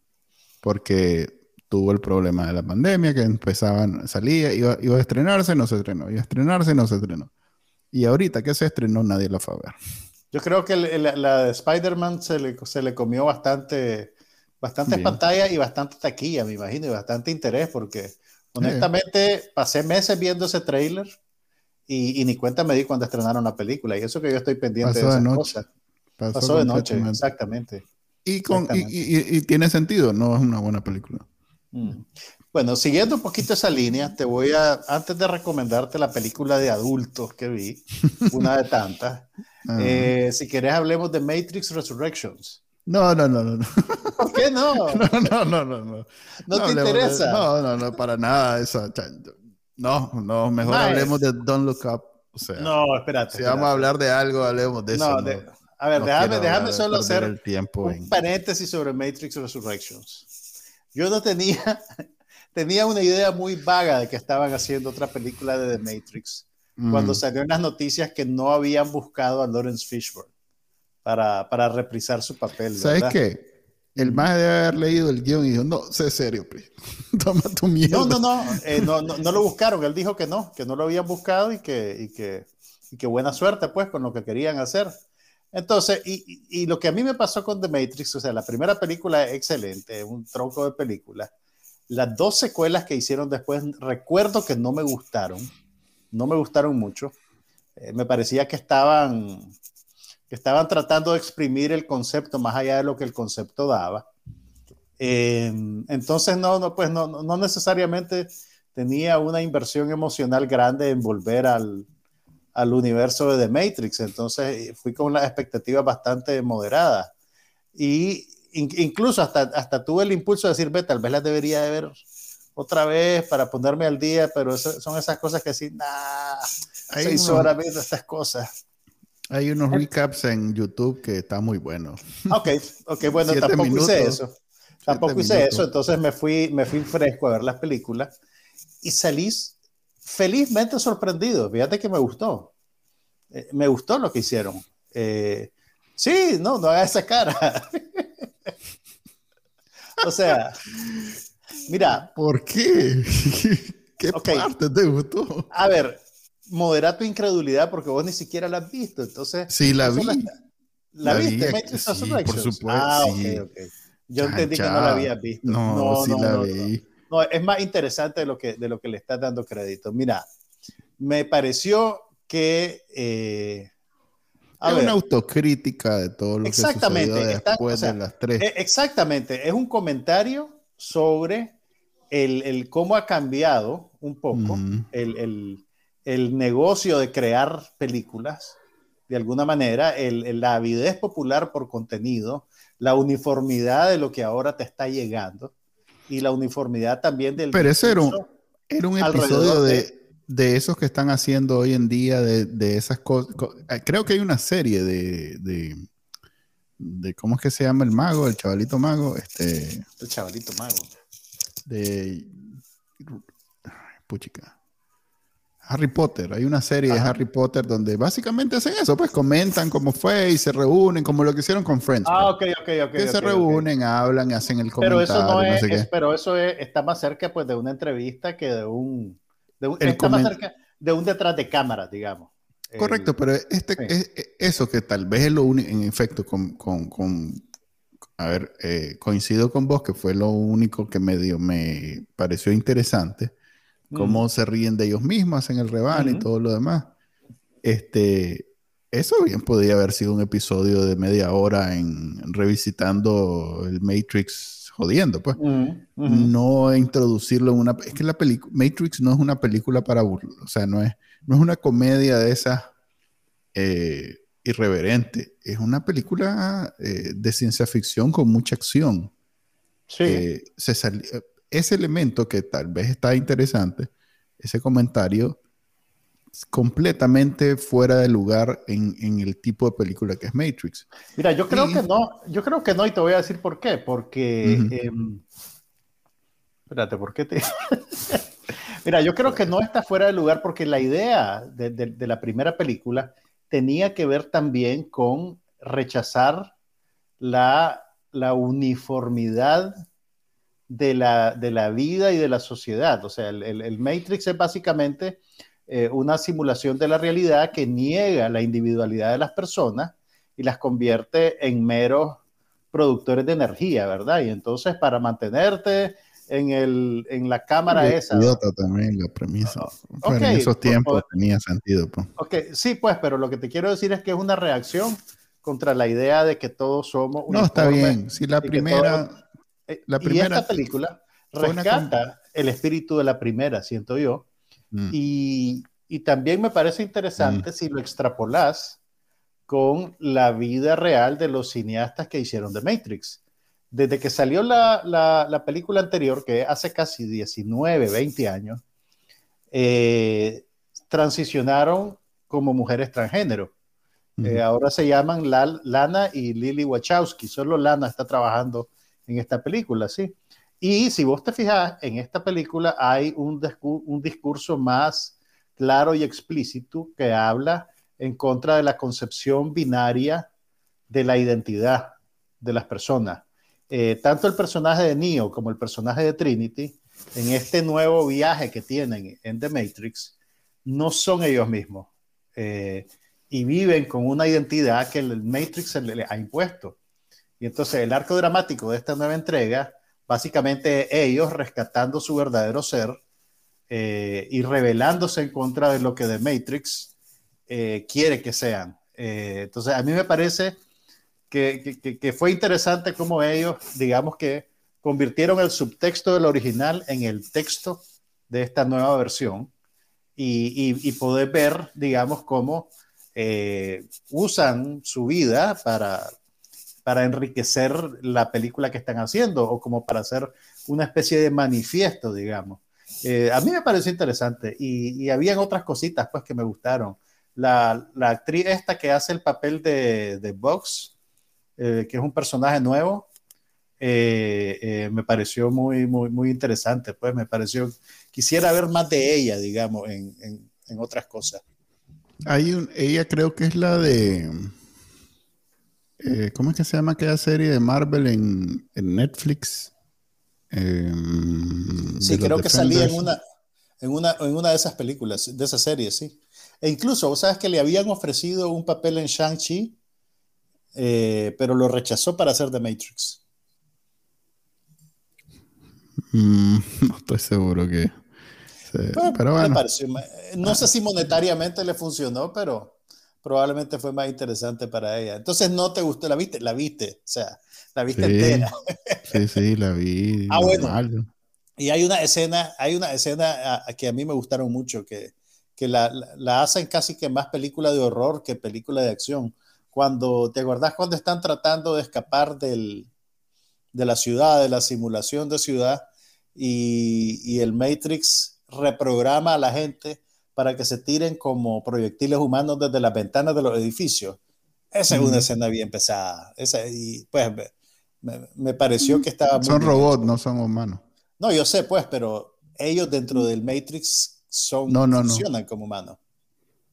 Porque tuvo el problema de la pandemia, que empezaban, salía, iba, iba a estrenarse, no se estrenó, iba a estrenarse, no se estrenó. Y ahorita que se estrenó, nadie la fue a ver. Yo creo que el- la de Spider-Man se le, se le comió bastante, bastante Bien. pantalla y bastante taquilla, me imagino, y bastante interés, porque honestamente pasé meses viendo ese tráiler y, y ni cuenta me di cuando estrenaron la película. Y eso que yo estoy pendiente Pasó de esas cosas. Pasó Pasó de noche, exactamente. Y, con, Exactamente. y- y- tiene sentido, no es una buena película. Mm. Bueno, siguiendo un poquito esa línea, te voy a, antes de recomendarte la película de adultos que vi, una de tantas, Ah. eh, si querés hablemos de Matrix Resurrections. No, no, no, no, no, ¿Por qué no? no, no, no, no, no. ¿No, te hablemos interesa? no, no, no, para nada. Esa, no, no, mejor hablemos de Don't Look Up. O sea, No, espérate. si vamos a hablar de algo, hablemos de eso. No, a ver, No déjame, déjame solo hacer el tiempo un en- paréntesis sobre Matrix Resurrections. Yo no tenía, tenía una idea muy vaga de que estaban haciendo otra película de The Matrix cuando Mm. salió en las noticias que no habían buscado a Lawrence Fishburne para, para reprisar su papel. ¿Sabes ¿verdad? qué? El Mm. más debe haber leído el guion y dijo, no, sé serio, Pri. Toma tu mierda. No, no, no, eh, no, no, no lo buscaron. Él dijo que no, que no lo habían buscado y que, y que, y que buena suerte, pues, con lo que querían hacer. Entonces, y, y- lo que a mí me pasó con The Matrix, o sea, la primera película es excelente, un tronco de película. Las dos secuelas que hicieron después, recuerdo que no me gustaron, no me gustaron mucho. Eh, me parecía que estaban, que estaban tratando de exprimir el concepto más allá de lo que el concepto daba. Eh, entonces, no, no, pues no, no necesariamente tenía una inversión emocional grande en volver al, al universo de The Matrix. Entonces, fui con las expectativas bastante moderadas. Y in- incluso hasta, hasta tuve el impulso de decir, ve, tal vez las debería de ver otra vez para ponerme al día, pero eso- son esas cosas que sí, nah, seis horas viendo estas cosas. Hay unos recaps en YouTube que están muy buenos. Ok, ok, bueno, Siete tampoco hice minutos. eso. Tampoco hice minutos. eso, entonces me fui, me fui fresco a ver las películas y salí felizmente sorprendido. Fíjate que me gustó. Eh, me gustó lo que hicieron. Eh, sí, no, no haga esa cara. o sea, mira, ¿Por qué? ¿Qué Ok. parte te gustó? a ver, modera tu incredulidad porque vos ni siquiera la has visto. Entonces, Sí, la vi. está- ¿La, La viste? vi, sí, por supuesto, Ah, ok, sí. ok. Yo Chan, entendí que no la habías visto. No, sí no, la no, vi. No, es más interesante de lo que, de lo que le estás dando crédito. Mira, me pareció que... eh, a Es ver, una autocrítica de todo lo Exactamente, que sucedió está- después o sea, de las tres. eh, exactamente, es un comentario sobre el, el cómo ha cambiado un poco el- el negocio de crear películas, de alguna manera, el- el- la avidez popular por contenido, la uniformidad de lo que ahora te está llegando y la uniformidad también del... Pero ese era un-. Era episodio de- de, de esos que están haciendo hoy en día, de, de esas cosas. Creo que hay una serie de, de, de- ¿Cómo es que se llama el mago? El chavalito mago. Este. El chavalito mago. De. Puchica. Harry Potter. Hay una serie de. Harry Potter donde básicamente hacen eso, pues comentan cómo fue y se reúnen, como lo que hicieron con Friends. Ah, pues. ok, ok, ok. que se ok, ok. reúnen, hablan, hacen el comentario, Pero eso no es, sé qué. es- pero eso es- está más cerca pues de una entrevista que de un, de un- está más cerca de un detrás de cámara, digamos. Correcto, El- pero este, sí. es- es- eso que tal vez es lo único, en efecto, con, con- con- a ver, eh, coincido con vos, que fue lo único que medio me pareció interesante, Mm. cómo se ríen de ellos mismos, hacen el rebane y Ujú. todo lo demás. Este, eso bien podría haber sido un episodio de media hora en revisitando el Matrix jodiendo, pues. No introducirlo en una... Es que la película... Matrix no es una película para burlar, o sea, no es, no es una comedia de esas eh, irreverente. Es una película eh, de ciencia ficción con mucha acción. Sí. Eh, ese elemento que tal vez está interesante, ese comentario completamente fuera de lugar en, el tipo de película que es Matrix. Mira, yo creo que no, yo creo que no, y te voy a decir por qué, porque... Em, espérate, ¿por qué te...? Mira, yo creo que no está fuera de lugar porque la idea de, la primera película tenía que ver también con rechazar la, uniformidad de la, de la, vida y de la sociedad. O sea, el Matrix es básicamente eh, una simulación de la realidad que niega la individualidad de las personas y las convierte en meros productores de energía, ¿verdad? Y entonces para mantenerte en, el, en la cámara esa. Idiota también la premisa. en esos tiempos tenía sentido. Pues. Ok, sí, pues, pero lo que te quiero decir es que es una reacción contra la idea de que todos somos. No, está bien. Si la primera. La primera. Y esta película rescata el espíritu de la primera, siento yo, Mm. Y, también me parece interesante mm. si lo extrapolas con la vida real de los cineastas que hicieron The Matrix. Desde que salió la, película anterior, que hace casi 19, 20 años, eh, transicionaron como mujeres transgénero. Eh, ahora se llaman Lana y Lily Wachowski. Solo Lana está trabajando en esta película, ¿sí? Y si vos te fijas, en esta película hay un, discurso más claro y explícito que habla en contra de la concepción binaria de la identidad de las personas. Eh, tanto el personaje de Neo como el personaje de Trinity, en este nuevo viaje que tienen en The Matrix, no son ellos mismos eh, y viven con una identidad que el Matrix se le ha impuesto. Y entonces el arco dramático de esta nueva entrega básicamente ellos rescatando su verdadero ser eh, y rebelándose en contra de lo que The Matrix eh, quiere que sean. Eh, entonces, a mí me parece que, fue interesante cómo ellos, digamos que convirtieron el subtexto del original en el texto de esta nueva versión y, y poder ver, digamos, cómo usan su vida para, para enriquecer la película que están haciendo o como para hacer una especie de manifiesto, digamos. Eh, a mí me pareció interesante y, y habían otras cositas pues que me gustaron. La, actriz esta que hace el papel de, de Vox, eh, que es un personaje nuevo, eh, me pareció muy, muy, muy interesante, pues me pareció, quisiera ver más de ella, digamos, en, en, en otras cosas. Hay un, ella creo que es la de eh, ¿Cómo es que se llama aquella serie de Marvel en, Netflix? Em, sí, creo que salía en una, en, una, en una de esas películas, de esa serie, sí. E incluso, vos sabes que le habían ofrecido un papel en Shang-Chi, eh, pero lo rechazó para hacer The Matrix. Mm, no estoy seguro que. pero bueno. no sé si monetariamente le funcionó, pero probablemente fue más interesante para ella. Entonces, ¿no te gustó? ¿La viste? La viste, o sea, la viste entera. sí, sí, la vi. Ah, bueno. Y hay una escena, hay una escena que a mí me gustaron mucho, que, que la, la, hacen casi que más película de horror que película de acción. Cuando, ¿te acordás cuando están tratando de escapar del, de la ciudad, de la simulación de ciudad, y, y el Matrix reprograma a la gente para que se tiren como proyectiles humanos desde las ventanas de los edificios. Esa es una escena bien pesada. Esa, y pues me, pareció que estaba... Son robots, no son humanos. No, yo sé, pues, pero ellos dentro del Matrix son, no, no, funcionan como humanos.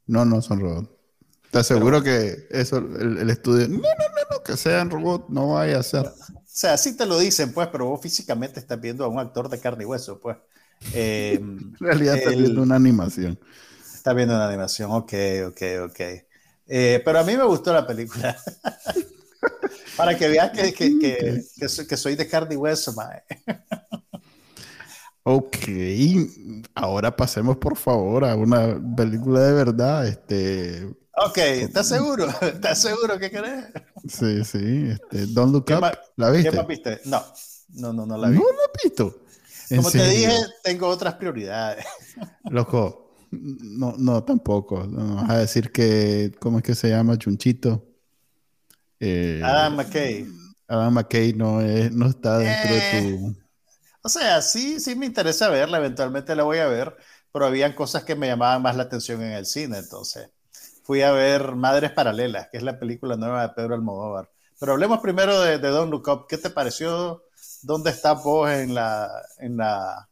No, no son robots. Te aseguro que eso, el, estudio, no, no, no, no, que sean robots, no vaya a ser. O sea, sí te lo dicen, pues, pero vos físicamente estás viendo a un actor de carne y hueso, pues. Eh, en realidad está viendo una animación. Está viendo una animación, ok, ok, ok. Eh, pero a mí me gustó la película. Para que veas que, que, que, soy, de carne y hueso, mae. Ok, ahora pasemos por favor a una película de verdad. Este, Ok, ¿estás seguro? ¿Estás seguro que querés? sí, sí. Este, Don't Look ¿Qué Up. ¿La ¿Qué viste? más viste? No, no, no, no la No vi. la he visto. ¿En Como te dije, tengo otras prioridades. Loco, no, no, tampoco. No vas a decir que, ¿cómo es que se llama? Chunchito. Eh, Adam McKay. Adam McKay no, es, no está dentro de Eh. tu... O sea, sí, sí me interesa verla, eventualmente la voy a ver, pero habían cosas que me llamaban más la atención en el cine, entonces fui a ver Madres Paralelas, que es la película nueva de Pedro Almodóvar. Pero hablemos primero de, de Don't Look Up. ¿Qué te pareció? ¿Dónde estás vos en la, en la,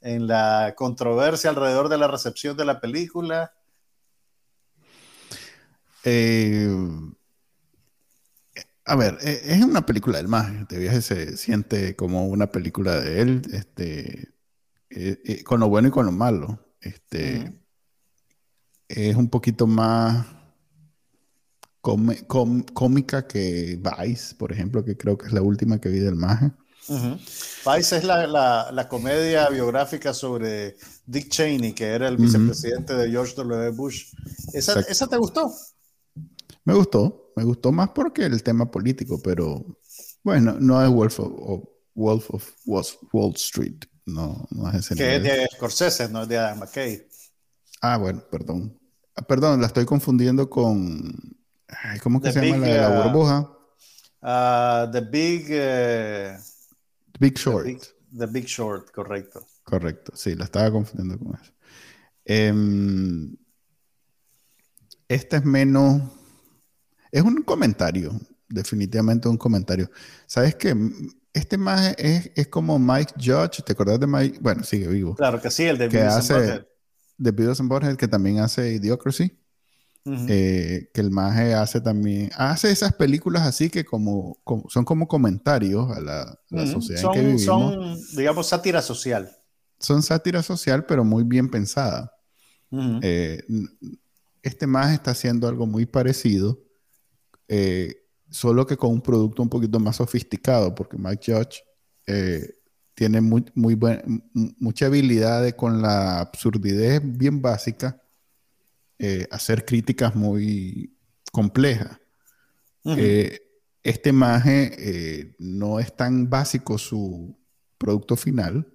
en la controversia alrededor de la recepción de la película? Eh, a ver, eh, es una película del más. Este viaje se siente como una película de él, este, eh, eh, con lo bueno y con lo malo. Este. Es un poquito más cómica que Vice, por ejemplo, que creo que es la última que vi del maje. Ujú. Vice es la, la- la comedia biográfica sobre Dick Cheney, que era el vicepresidente de George W. Bush. ¿Esa. ¿esa te gustó? Me gustó, me gustó más porque el tema político, pero bueno, no es Wolf of, Wolf of Wall, Street, no, no es ese Que es de Scorsese, no es de Adam McKay. Ah, bueno, perdón. Ah, Perdón, la estoy confundiendo con. ay, ¿Cómo que The se llama la Big, de la uh, burbuja? Ah, the Big eh, Big the Short. Big- The Big Short, correcto. Correcto, sí, la estaba confundiendo con eso. Em, esta es menos. Es un comentario, definitivamente un comentario. ¿Sabes qué? Este más es, es como Mike Judge, ¿te acordás de Mike? Bueno, sigue vivo. Claro que sí, el de Que and hace- Butthead. De Beavis and Butthead, que también hace Idiocracy. Eh, que el maje hace también, hace esas películas así que como, como- son como comentarios a la, a la Ujú. sociedad son, en que vivimos. Son, son, digamos, sátira social. sátira social, pero muy bien pensada. Eh, este maje está haciendo algo muy parecido, eh, solo que con un producto un poquito más sofisticado, porque Mike Judge tiene muy, muy mucha habilidad de con la absurdidez bien básica, eh, hacer críticas muy complejas. Eh, este maje eh, no es tan básico su producto final,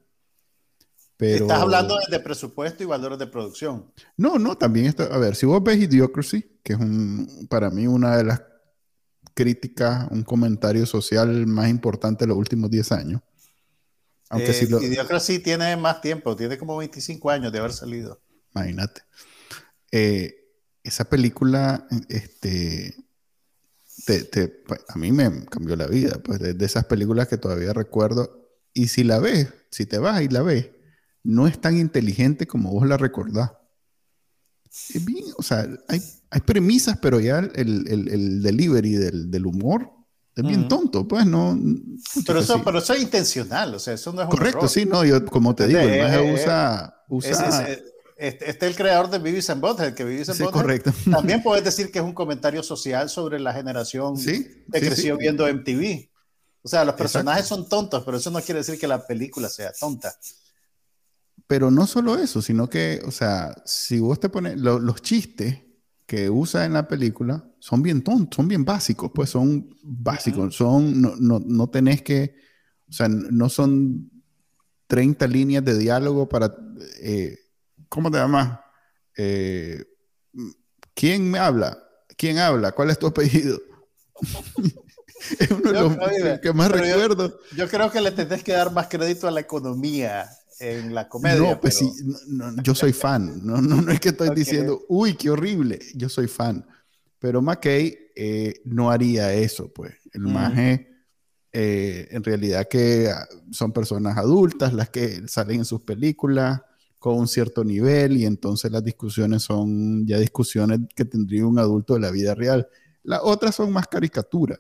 pero... Estás hablando de, de presupuesto y valores de producción. No, no, también está... A ver, si vos ves Idiocracy, que es un, para mí una de las críticas, un comentario social más importante de los últimos 10 años. Aunque Eh, si lo... Idiocracy tiene más tiempo, tiene como 25 años de haber salido. Imagínate. Eh, esa película, este, te- te- pues, a mí me cambió la vida, pues de, de esas películas que todavía recuerdo. Y si la ves, si te vas y la ves, no es tan inteligente como vos la recordás. Es bien, o sea, hay, hay premisas, pero ya el, el- el delivery del, del humor es bien Ujú. tonto, pues no. Pero eso, sí. pero eso es intencional, o sea, eso no es un Correcto, error. sí, no, yo como te digo, el Eh, maje eh, usa, Es- usa, es- este, este es el creador de Beavis and Butthead, que Beavis and sí, Butthead correcto. También puedes decir que es un comentario social sobre la generación Sí, que sí, creció viendo MTV. O sea, los Exacto. personajes son tontos, pero eso no quiere decir que la película sea tonta. Pero no solo eso, sino que, o sea, si vos te pones, lo- los chistes que usa en la película son bien tontos, son bien básicos, pues son básicos, son, no, no, no tenés que, o sea, no son 30 líneas de diálogo para, eh, ¿cómo te llamas? Eh, ¿Quién me habla? ¿Quién habla? ¿Cuál es tu apellido? es uno de los que más yo- recuerdo. Yo creo que le tenés que dar más crédito a la economía en la comedia. No, pues pero- sí, no, no, yo soy fan. No, no, no es que estoy diciendo, uy, qué horrible. Yo soy fan. Pero McKay eh, no haría eso, pues. El Ujú. maje, eh, en realidad que ah, son personas adultas las que salen en sus películas con un cierto nivel y entonces las discusiones son ya discusiones que tendría un adulto de la vida real. Las otras son más caricaturas.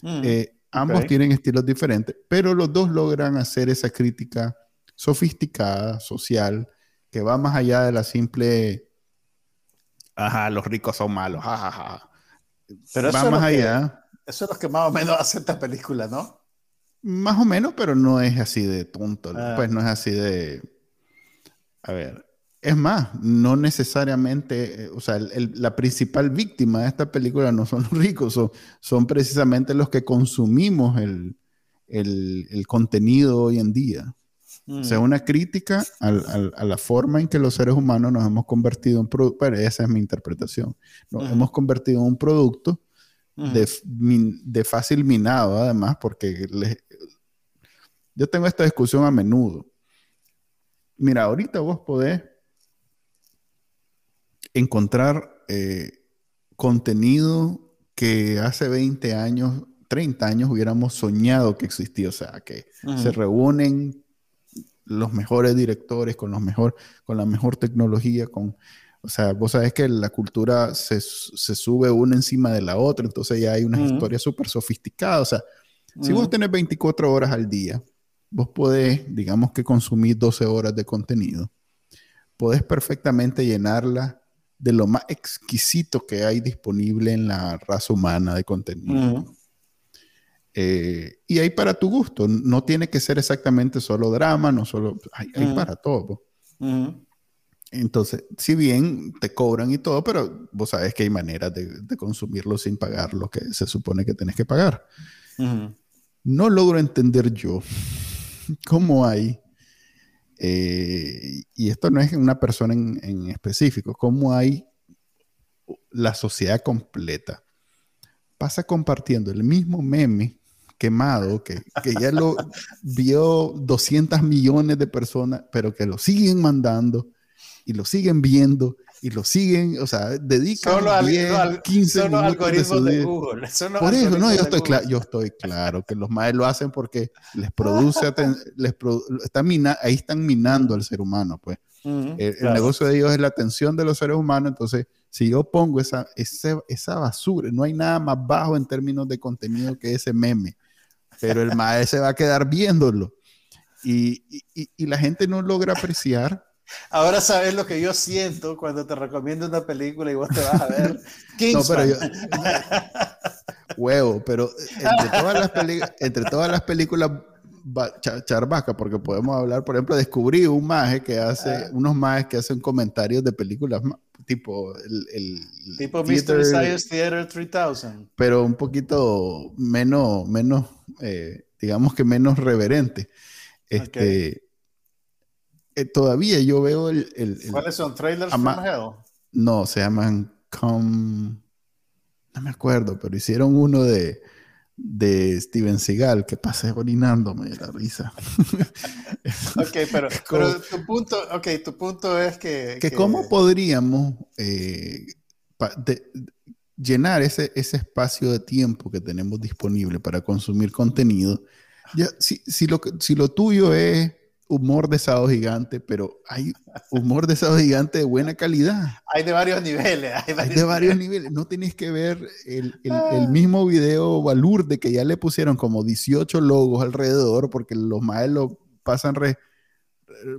Mm. Eh, ambos tienen estilos diferentes, pero los dos logran hacer esa crítica sofisticada, social, que va más allá de la simple, ajá, los ricos son malos, jajaja. Pero eso va es lo más que- allá. Eso es lo que más o menos hace esta película, ¿no? Más o menos, pero no es así de tonto. Ah. Pues no es así de. A ver. Es más, no necesariamente, eh, o sea, el- el- la principal víctima de esta película no son los ricos, son, son precisamente los que consumimos el, el- contenido hoy en día. O sea, una crítica a la forma en que los seres humanos nos hemos convertido en producto, bueno, esa es mi interpretación, nos hemos convertido en un producto de, min- de fácil minado, además, porque les- yo tengo esta discusión a menudo. Mira, ahorita vos podés encontrar eh, contenido que hace 20 años, 30 años hubiéramos soñado que existía, o sea, que se reúnen los mejores directores con los mejor, con la mejor tecnología, con, o sea, vos sabés que la cultura se, se sube una encima de la otra, entonces ya hay unas Ujú. historias súper sofisticadas, o sea, si vos tenés 24 horas al día, vos podés, digamos que consumir 12 horas de contenido, podés perfectamente llenarla de lo más exquisito que hay disponible en la raza humana de contenido. Eh, y hay para tu gusto. No tiene que ser exactamente solo drama, no solo. Hay, para todo. Entonces, si bien te cobran y todo, pero vos sabes que hay maneras de, de consumirlo sin pagar lo que se supone que tenés que pagar. No logro entender yo cómo hay, eh, y esto no es una persona en, en específico, cómo hay la sociedad completa pasa compartiendo el mismo meme quemado que, que ya lo vio 200 millones de personas, pero que lo siguen mandando y lo siguen viendo y lo siguen, o sea, dedican Son los, 10, al- los al- 15 son los minutos de algoritmos de, día. Google. Son los Por eso, no, yo de estoy, Google. cla- yo estoy claro que los maes lo hacen porque les produce, les produ- está mina- ahí están minando al ser humano, pues. Ujú, El, el claro. negocio de ellos es la atención de los seres humanos, entonces si yo pongo esa, ese- esa basura, no hay nada más bajo en términos de contenido que ese meme, pero el mae se va a quedar viéndolo. Y- y- y la gente no logra apreciar. Ahora sabes lo que yo siento cuando te recomiendo una película y vos te vas a ver. No, Kingsman. pero yo, huevo, pero entre todas las, peli- entre todas las películas ba- cha- charbaca, porque podemos hablar, por ejemplo, descubrí un maje que hace, unos majes que hacen comentarios de películas tipo el, el tipo theater- Mystery Science Theater 3000. pero un poquito menos, menos, eh, digamos que menos reverente. Este, eh, todavía yo veo el, el- el- ¿Cuáles son? Trailers Ama- from Hell. no, se llaman Com, no me acuerdo, pero hicieron uno de, de Steven Seagal que pasé orinándome de la risa. Ok, pero, Como- pero tu punto, okay, tu punto es que, que cómo podríamos eh, pa- de- llenar ese, ese espacio de tiempo que tenemos disponible para consumir contenido. Ya, si, si, lo, que- si lo tuyo es humor de sábado gigante, pero hay humor de sábado gigante de buena calidad. hay de varios niveles. Hay, Hay varios de varios niveles. No tenés que ver el, el- el mismo video balurde que ya le pusieron como 18 logos alrededor porque los maes lo pasan re-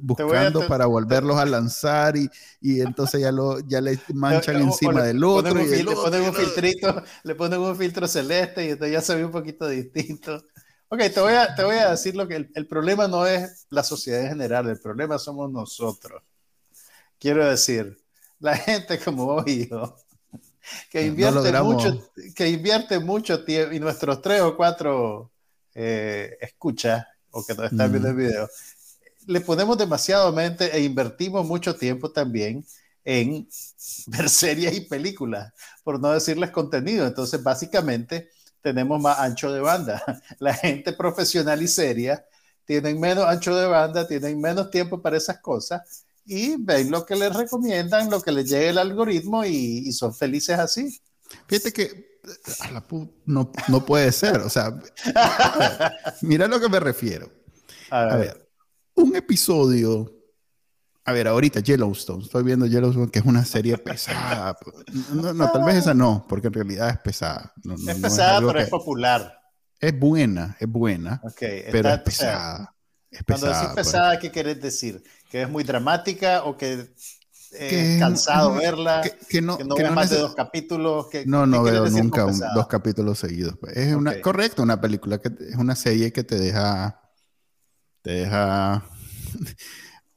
buscando te- para volverlos a lanzar y, y entonces ya, lo, ya le manchan O- o encima le del ponen otro. un y fil- le otro, ponen un otro. filtrito, le ponen un filtro celeste y entonces ya se ve un poquito distinto. Ok, te voy a, te voy a decir lo que el, el problema no es la sociedad en general, el problema somos nosotros. Quiero decir, la gente como vos y yo, que No invierte, logramos- mucho, que invierte mucho tiempo y nuestros tres o cuatro eh, escuchas o que nos están Mm. viendo el video, le ponemos demasiado mente e invertimos mucho tiempo también en ver series y películas, por no decirles contenido. Entonces, básicamente, tenemos más ancho de banda. La gente profesional y seria tienen menos ancho de banda, tienen menos tiempo para esas cosas y ven lo que les recomiendan, lo que les llegue el algoritmo y, y son felices así. Fíjate que a la pu- no, no puede ser. O sea, mira a lo que me refiero. A ver, un episodio. A ver, ahorita Yellowstone. Estoy viendo Yellowstone, que es una serie pesada. No, no, tal vez esa no, porque en realidad es pesada. No, no- es no pesada, pero es popular. es buena, es buena, Ok, pero está- es o sea, pesada. Es Cuando pesada. decís pues. pesada, ¿qué querés decir? ¿Que es muy dramática o que eh, cansado ajá, verla, que, que no, que no que no más de dos capítulos. Que, No, no ¿qué quieres veo nunca un- dos capítulos seguidos. pues. Es una, correcto, una película que es una serie que te deja, te deja,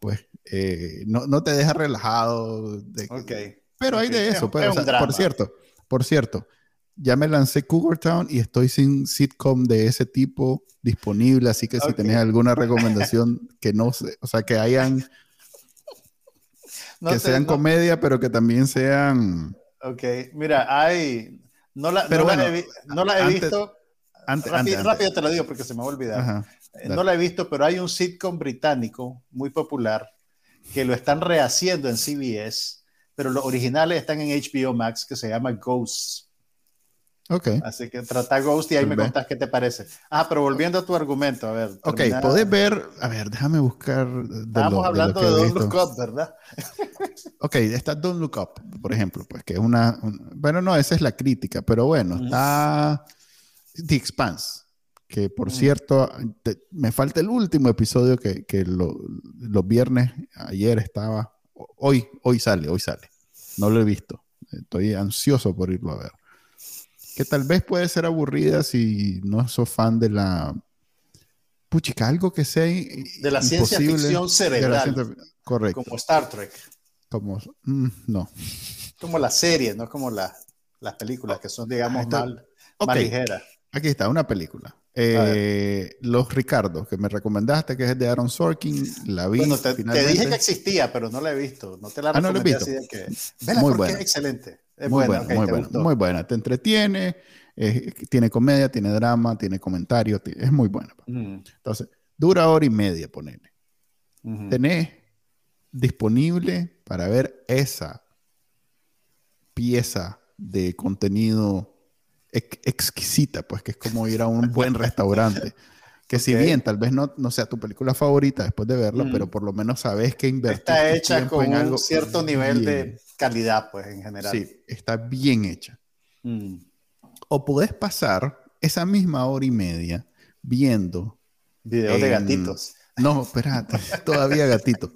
pues, eh, no, no te deja relajado. de- Ok. Pero hay de Es eso, pues, es o sea, un drama. por cierto, por cierto, ya me lancé Cougar Town y estoy sin sitcom de ese tipo disponible, así que si tenés alguna recomendación que no sé, o sea, que hayan, No que te- sean no- comedia, pero que también sean, Ok, mira, hay. No la, Pero la bueno, he, no la he antes- visto. antes, Rápido, antes, antes. rápido te lo digo porque se me va a olvidar. Ajá, No la he visto, pero hay un sitcom británico muy popular que lo están rehaciendo en CBS, pero los originales están en HBO Max que se llama Ghosts. ok. Así que trata Ghost y ahí me contás qué te parece. Ah, pero volviendo a tu argumento, a ver. Ok, termina- podés ver, a ver, déjame buscar de Estábamos lo, de lo hablando de, Don't. Look Up, ¿verdad? Ok, está Don't Look Up, por ejemplo, pues que es una, un- bueno, no, esa es la crítica, pero bueno, está The Expanse, que por cierto, te- me falta el último episodio que, que lo- los viernes, ayer estaba, hoy, hoy sale, hoy sale, no lo he visto, estoy ansioso por irlo a ver. Que tal vez puede ser aburrida si no sos fan de la... Puchica, algo que sea De la ciencia ficción cerebral, ciencia- Correcto. como Star Trek, Como, mm, no. como las series, no como la- las películas que son, digamos, Ah, está- mal, más ligeras. aquí está, una película. Eh, Los Ricardos, que me recomendaste, que es de Aaron Sorkin, la vi. Bueno, te, dije que existía, pero no la he visto. No te la Ah, no la he visto. así de que. Vela Muy buena. es excelente. Es muy buena, muy buena, gustó. muy buena. Te entretiene, eh, tiene comedia, tiene drama, tiene comentario, ti- es muy buena. Entonces, dura hora y media, ponele. Tenés disponible para ver esa pieza de contenido ex- exquisita, pues que es como ir a un buen restaurante. Que si bien tal vez no, no sea tu película favorita después de verla, Mm. pero por lo menos sabes que invertir Está hecha con en un cierto nivel de calidad, pues, en general. Sí, está bien hecha. Mm. O podés pasar esa misma hora y media viendo Videos de gatitos. No, espérate, todavía gatito.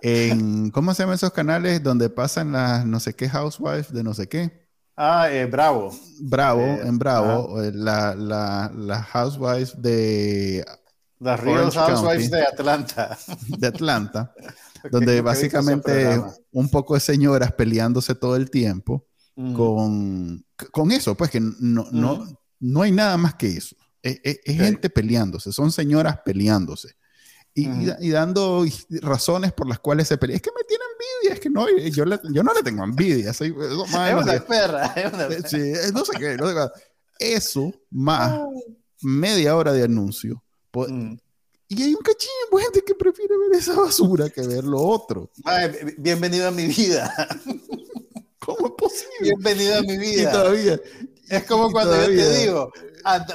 En, ¿Cómo se llaman esos canales donde pasan las no sé qué housewives de no sé qué? Ah, eh, bravo. Bravo, Eh, en Bravo, eh, la, la, las housewives de, Las Real Housewives County. de Atlanta. de Atlanta, donde básicamente un poco de señoras peleándose todo el tiempo Mm. con, con eso, pues que no, no, no hay nada más que eso. Es, es- es gente peleándose, son señoras peleándose. Y, y y dando razones por las cuales se pelean. Es que me tiene envidia, es que no, yo, le- yo no le tengo envidia. Soy, eso, más, Es una perra. Es una eh, perra. sí, eh, no sé qué, no sé qué. Eso más media hora de anuncio. po- Mm. Y hay un cachín de gente que prefiere ver esa basura que ver lo otro. Ay, bi- bienvenido a mi vida. ¿Cómo es posible? Bienvenido a mi Y vida. todavía. Es como y cuando yo todavía- te digo, "Anda,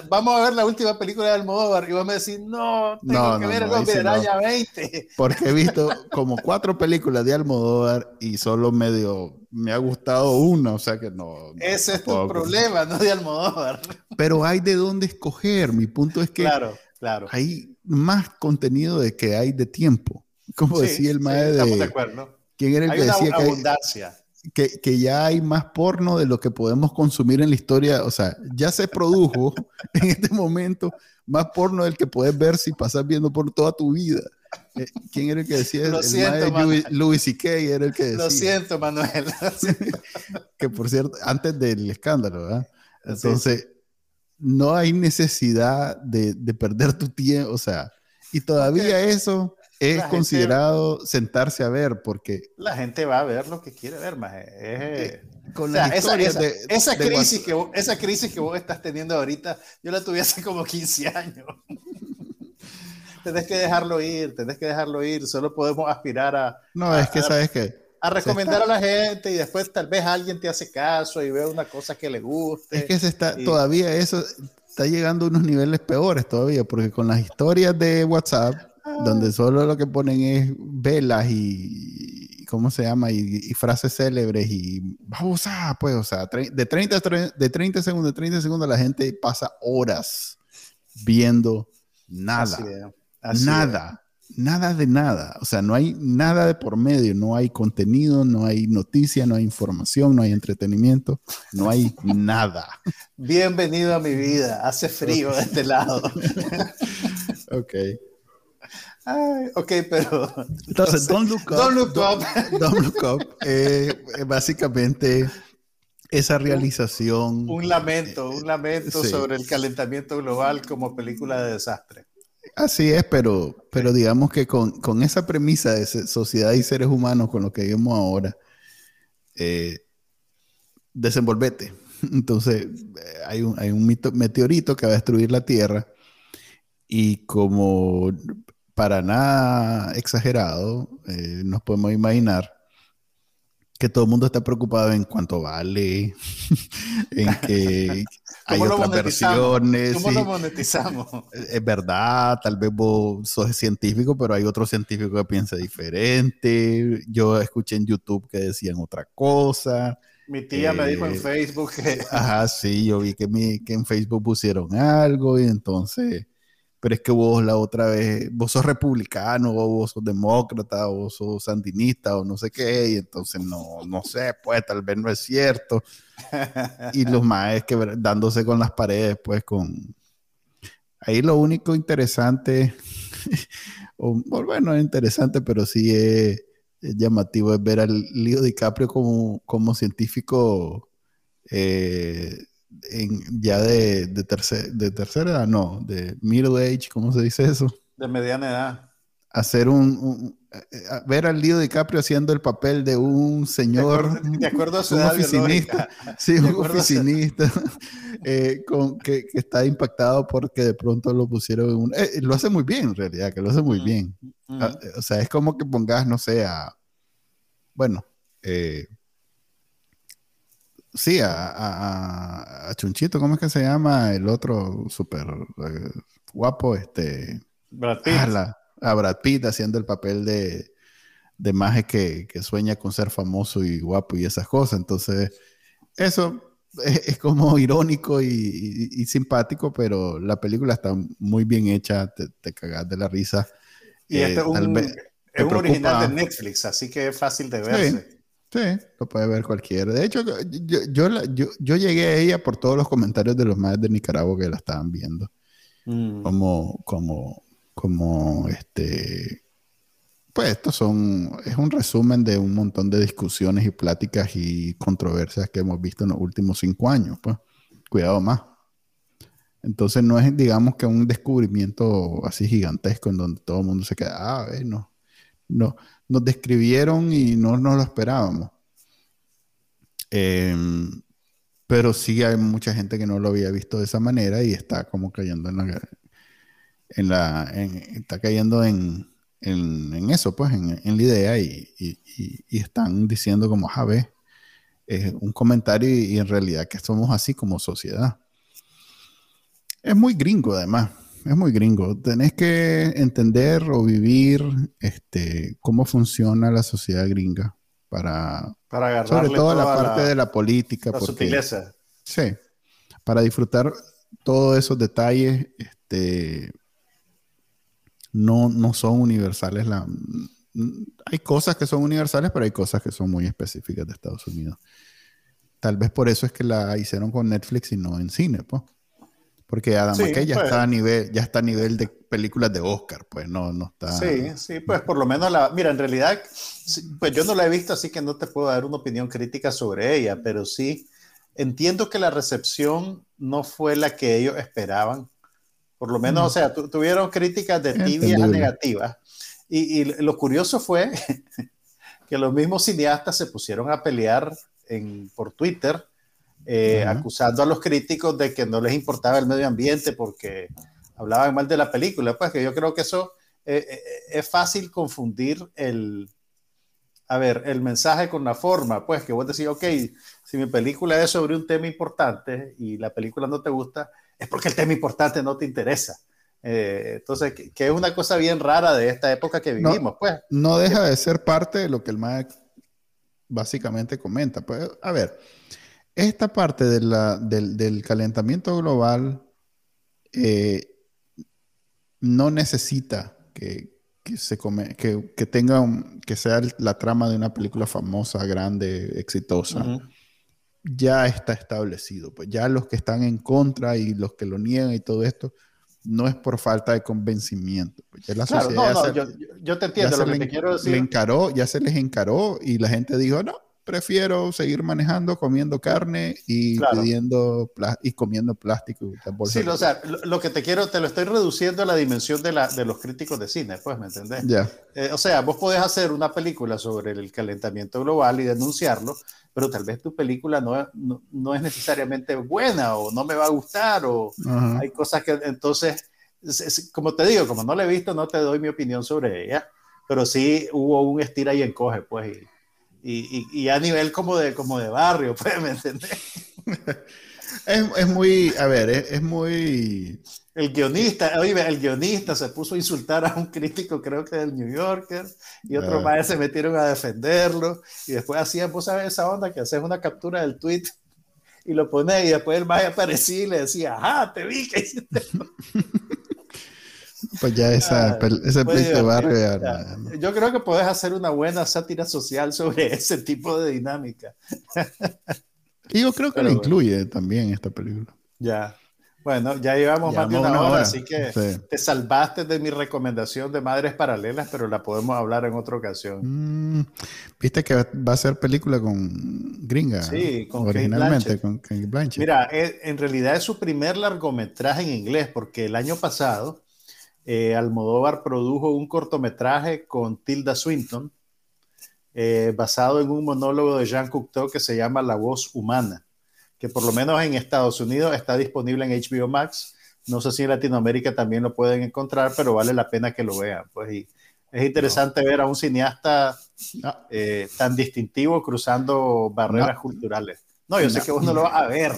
vamos a ver la última película de Almodóvar y vos me decís, no, tengo No, que no, ver no, sí araña 20. Porque he visto como cuatro películas de Almodóvar y solo medio me ha gustado una, o sea que no. Ese es tu problema, no de Almodóvar. Pero hay de dónde escoger. Mi punto es que Claro, claro. hay más contenido de que hay de tiempo. Como Sí, decía el sí, mae Estamos de de. acuerdo. ¿Quién era el Hay que una decía que, abundancia. Que, que ya hay más porno de lo que podemos consumir en la historia? O sea, ya se produjo en este momento más porno del que puedes ver si pasas viendo por toda tu vida. Eh, ¿Quién era el que decía? Lo el siento, mano. Louis, C.K. era el que decía. Lo siento, Manuel. que por cierto, antes del escándalo, ¿verdad? Sí, Entonces, no hay necesidad de, de perder tu tiempo, o sea, y todavía eso es la gente- considerado sentarse a ver, porque La gente va a ver lo que quiere ver, más. Es, con o sea, las esa, historias esa- de, esa de crisis que vos, esa crisis que vos estás teniendo ahorita, yo la tuve hace como 15 años. tenés que dejarlo ir, tenés que dejarlo ir. Solo podemos aspirar a, No, es que a- sabes que a recomendar a la gente y después tal vez alguien te hace caso y ve una cosa que le guste. es que se está y- todavía eso está llegando a unos niveles peores todavía, porque con las historias de WhatsApp. Donde solo lo que ponen es velas y ¿cómo se llama? Y, y frases célebres y vamos a, pues, o sea, de 30, a tre- de 30 segundos, de 30 segundos la gente pasa horas viendo nada, Así es, así nada. nada de nada. O sea, no hay nada de por medio, no hay contenido, no hay noticia, no hay información, no hay entretenimiento, no hay nada. Bienvenido a mi vida. Hace frío de este lado. ok. Ok, pero. Entonces, Don't Look Up. Don't Look Up. Don't, Look Up. Eh, básicamente esa realización. Un, lamento, un lamento sobre el calentamiento global como película de desastre. Así es, pero, pero digamos que con, esa premisa de sociedad y seres humanos, con lo que vivimos ahora, eh, desenvolvete. Entonces, eh, hay un, hay un meteorito que va a destruir la Tierra y como para nada exagerado, eh, nos podemos imaginar que todo el mundo está preocupado en cuánto vale, en que hay otras versiones. ¿Cómo lo monetizamos? Es verdad, tal vez vos sos científico, pero hay otro científico que piensa diferente. Yo escuché en YouTube que decían otra cosa. Mi tía me dijo en eh, Facebook que... Ajá, sí, yo vi que, mi, que en Facebook pusieron algo y entonces pero es que vos la otra vez, vos sos republicano, o vos sos demócrata, o vos sos sandinista, o no sé qué, y entonces no, no sé, pues tal vez no es cierto. y los más que dándose con las paredes, pues con... Ahí lo único interesante, o, bueno, es interesante, pero sí es, llamativo, es ver al Leo DiCaprio como, como científico eh, ya de, de, de tercera edad, no, de middle age, ¿cómo se dice eso? De mediana edad. Hacer un, eh, ver al Leo DiCaprio haciendo el papel de un señor, de acuerdo, a su un oficinista, sí, un oficinista eh, con, que, está impactado porque de pronto lo pusieron en un, eh, lo hace muy bien en realidad, que lo hace muy bien. Ah, o sea, es como que pongas, no sé, a, bueno, eh, Sí, a, Chunchito, ¿cómo es que se llama? El otro súper eh, guapo, este... Brad Pitt. A, Brad Pitt haciendo el papel de, de maje que, sueña con ser famoso y guapo y esas cosas. Entonces, eso es, como irónico y, simpático, pero la película está muy bien hecha, te, te cagas de la risa. Y este es un, es un original de Netflix, así que es fácil de verse. Sí, lo puede ver cualquiera. De hecho, yo, yo, yo, llegué a ella por todos los comentarios de los madres de Nicaragua que la estaban viendo. Mm. Como, como, como, este, pues estos son, es un resumen de un montón de discusiones y pláticas y controversias que hemos visto en los últimos cinco años, pues. Cuidado más. Entonces no es, digamos, que un descubrimiento así gigantesco en donde todo el mundo se queda, ah, a no, no, nos describieron y no nos lo esperábamos. Em, pero sí hay mucha gente que no lo había visto de esa manera y está como cayendo en la, en la está cayendo en, en, eso, pues, en, la idea y, están diciendo como, a ver, es un comentario y, en realidad que somos así como sociedad. Es muy gringo además es muy gringo. Tenés que entender o vivir este, cómo funciona la sociedad gringa para, para sobre todo la parte de la política. La sutileza. Sí, para disfrutar todos esos detalles, este, no, no son universales. La, hay cosas que son universales, pero hay cosas que son muy específicas de Estados Unidos. Tal vez por eso es que la hicieron con Netflix y no en cine, pues. Porque Adam McKay ya pues. está a nivel, ya está a nivel de películas de Oscar, pues no, no está. Sí, sí, pues por lo menos la. Mira, en realidad, pues yo no la he visto, así que no te puedo dar una opinión crítica sobre ella, pero sí entiendo que la recepción no fue la que ellos esperaban. Por lo menos, o sea, tuvieron críticas de tibias a negativas. Y, y, lo curioso fue que los mismos cineastas se pusieron a pelear en, por Twitter eh, acusando a los críticos de que no les importaba el medio ambiente porque hablaban mal de la película. Pues que yo creo que eso eh, eh, es fácil confundir el, a ver, el mensaje con la forma. Pues que vos decís, ok, si mi película es sobre un tema importante y la película no te gusta, es porque el tema importante no te interesa. entonces, que, es una cosa bien rara de esta época que vivimos, no, pues. No deja de ser parte de lo que el MAC básicamente comenta. Pues, a ver, esta parte del, calentamiento global eh, no necesita que, que se come, que, que tenga un- que sea la trama de una película famosa, grande, exitosa, ya está establecido. Pues ya los que están en contra y los que lo niegan y todo esto, no es por falta de convencimiento. Pues ya la Claro, sociedad no, no, se- yo, te entiendo. Lo que le, te quiero le decir. encaró, ya se les encaró y la gente dijo, no, prefiero seguir manejando, comiendo carne y Claro. pidiendo y comiendo plástico. Sí, lo- o sea, lo, lo que te quiero, te lo estoy reduciendo a la dimensión de, la, de los críticos de cine, pues, ¿me entendés? Ya. Eh, o sea, vos podés hacer una película sobre el calentamiento global y denunciarlo, pero tal vez tu película no, no, no es necesariamente buena o no me va a gustar o Ajá. hay cosas que entonces, es- es- como te digo, como no la he visto, no te doy mi opinión sobre ella, pero sí hubo un estira y encoge, pues, y, y, y- y a nivel como de, como de barrio, pues, ¿me entendés? Es, es muy, a ver, es, es muy... El guionista, oye, el guionista se puso a insultar a un crítico, creo que del New Yorker, y otros Ah. más se metieron a defenderlo, y después hacían, vos sabes esa onda que haces una captura del tweet y lo pones, y después el más aparecía y le decía, ajá, te vi que hiciste. Pues ya esa, Ah, ese pleito de divertido. barrio ya, Yo creo que puedes hacer una buena sátira social sobre ese tipo de dinámica. Y yo creo que Pero lo bueno. incluye también esta película. Ya. Bueno, ya llevamos más de una, una hora, hora. así que Sí. te salvaste de mi recomendación de Madres Paralelas, pero la podemos hablar en otra ocasión. Mm, Viste que va a ser película con gringa. Sí, con Kate originalmente Blanchett. con Kate Blanchett. Mira, eh, en realidad es su primer largometraje en inglés, porque el año pasado eh, Almodóvar produjo un cortometraje con Tilda Swinton, eh, basado en un monólogo de Jean Cocteau que se llama La voz humana, que por lo menos en Estados Unidos está disponible en HBO Max. No sé si en Latinoamérica también lo pueden encontrar, pero vale la pena que lo vean. Pues, y es interesante ver a un cineasta Ah, eh, tan distintivo cruzando barreras No. culturales. No, yo sé No. que vos no lo vas a ver.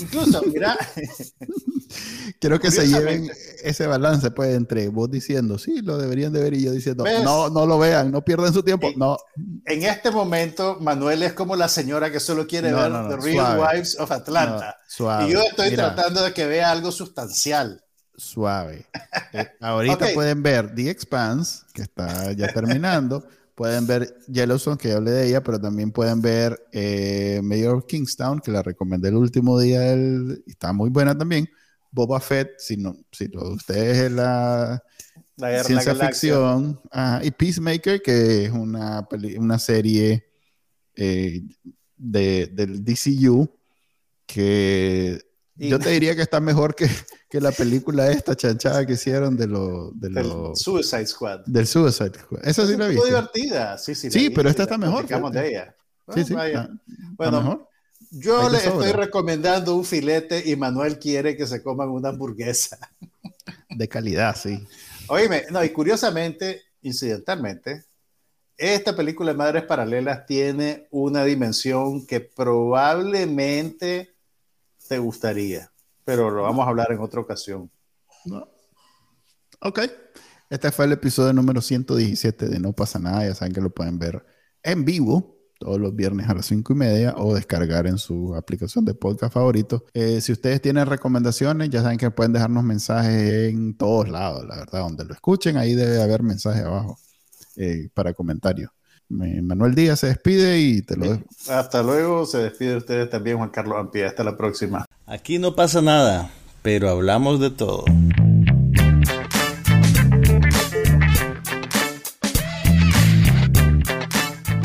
Incluso, mira, quiero que se lleven ese balance pues entre vos diciendo sí lo deberían de ver y yo diciendo ¿Ves? no no lo vean no pierdan su tiempo Sí. no en este momento Manuel es como la señora que solo quiere No, ver no, no, The Real suave. Wives of Atlanta. no, suave y yo estoy Mira, tratando de que vea algo sustancial. suave Eh, ahorita Ok. pueden ver The Expanse que está ya terminando pueden ver Yellowstone que ya hablé de ella pero también pueden ver eh, Mayor of Kingstown que la recomendé el último día del, y está muy buena también Boba Fett si no si lo de ustedes es la La la ciencia galaxia. ficción ajá, y Peacemaker que es una peli- una serie eh, de, del DCU que Y- yo te diría que está mejor que, que la película esta chanchada que hicieron de lo, de Del lo- Suicide Squad. del Suicide Squad. Esa sí la vi. divertida. Sí, sí, Sí, vi, pero esta está mejor, de ella. Bueno, sí, vaya. está- está Bueno, mejor. Yo le estoy recomendando un filete y Manuel quiere que se coman una hamburguesa. De calidad, sí. Oíme, no, y curiosamente, incidentalmente, esta película de Madres Paralelas tiene una dimensión que probablemente te gustaría, pero lo vamos a hablar en otra ocasión. No. Ok. Este fue el episodio número 117 de No pasa nada. Ya saben que lo pueden ver en vivo todos los viernes a las 5 y media o descargar en su aplicación de podcast favorito. Eh, si ustedes tienen recomendaciones, ya saben que pueden dejarnos mensajes en todos lados, la verdad, donde lo escuchen, ahí debe haber mensaje abajo eh, para comentarios. Manuel Díaz se despide y te lo dejo. Hasta luego, se despide de ustedes también Juan Carlos Ampía. Hasta la próxima. Aquí no pasa nada, pero hablamos de todo.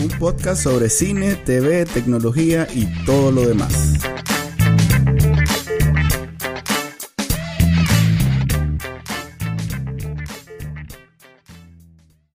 Un podcast sobre cine, TV, tecnología y todo lo demás.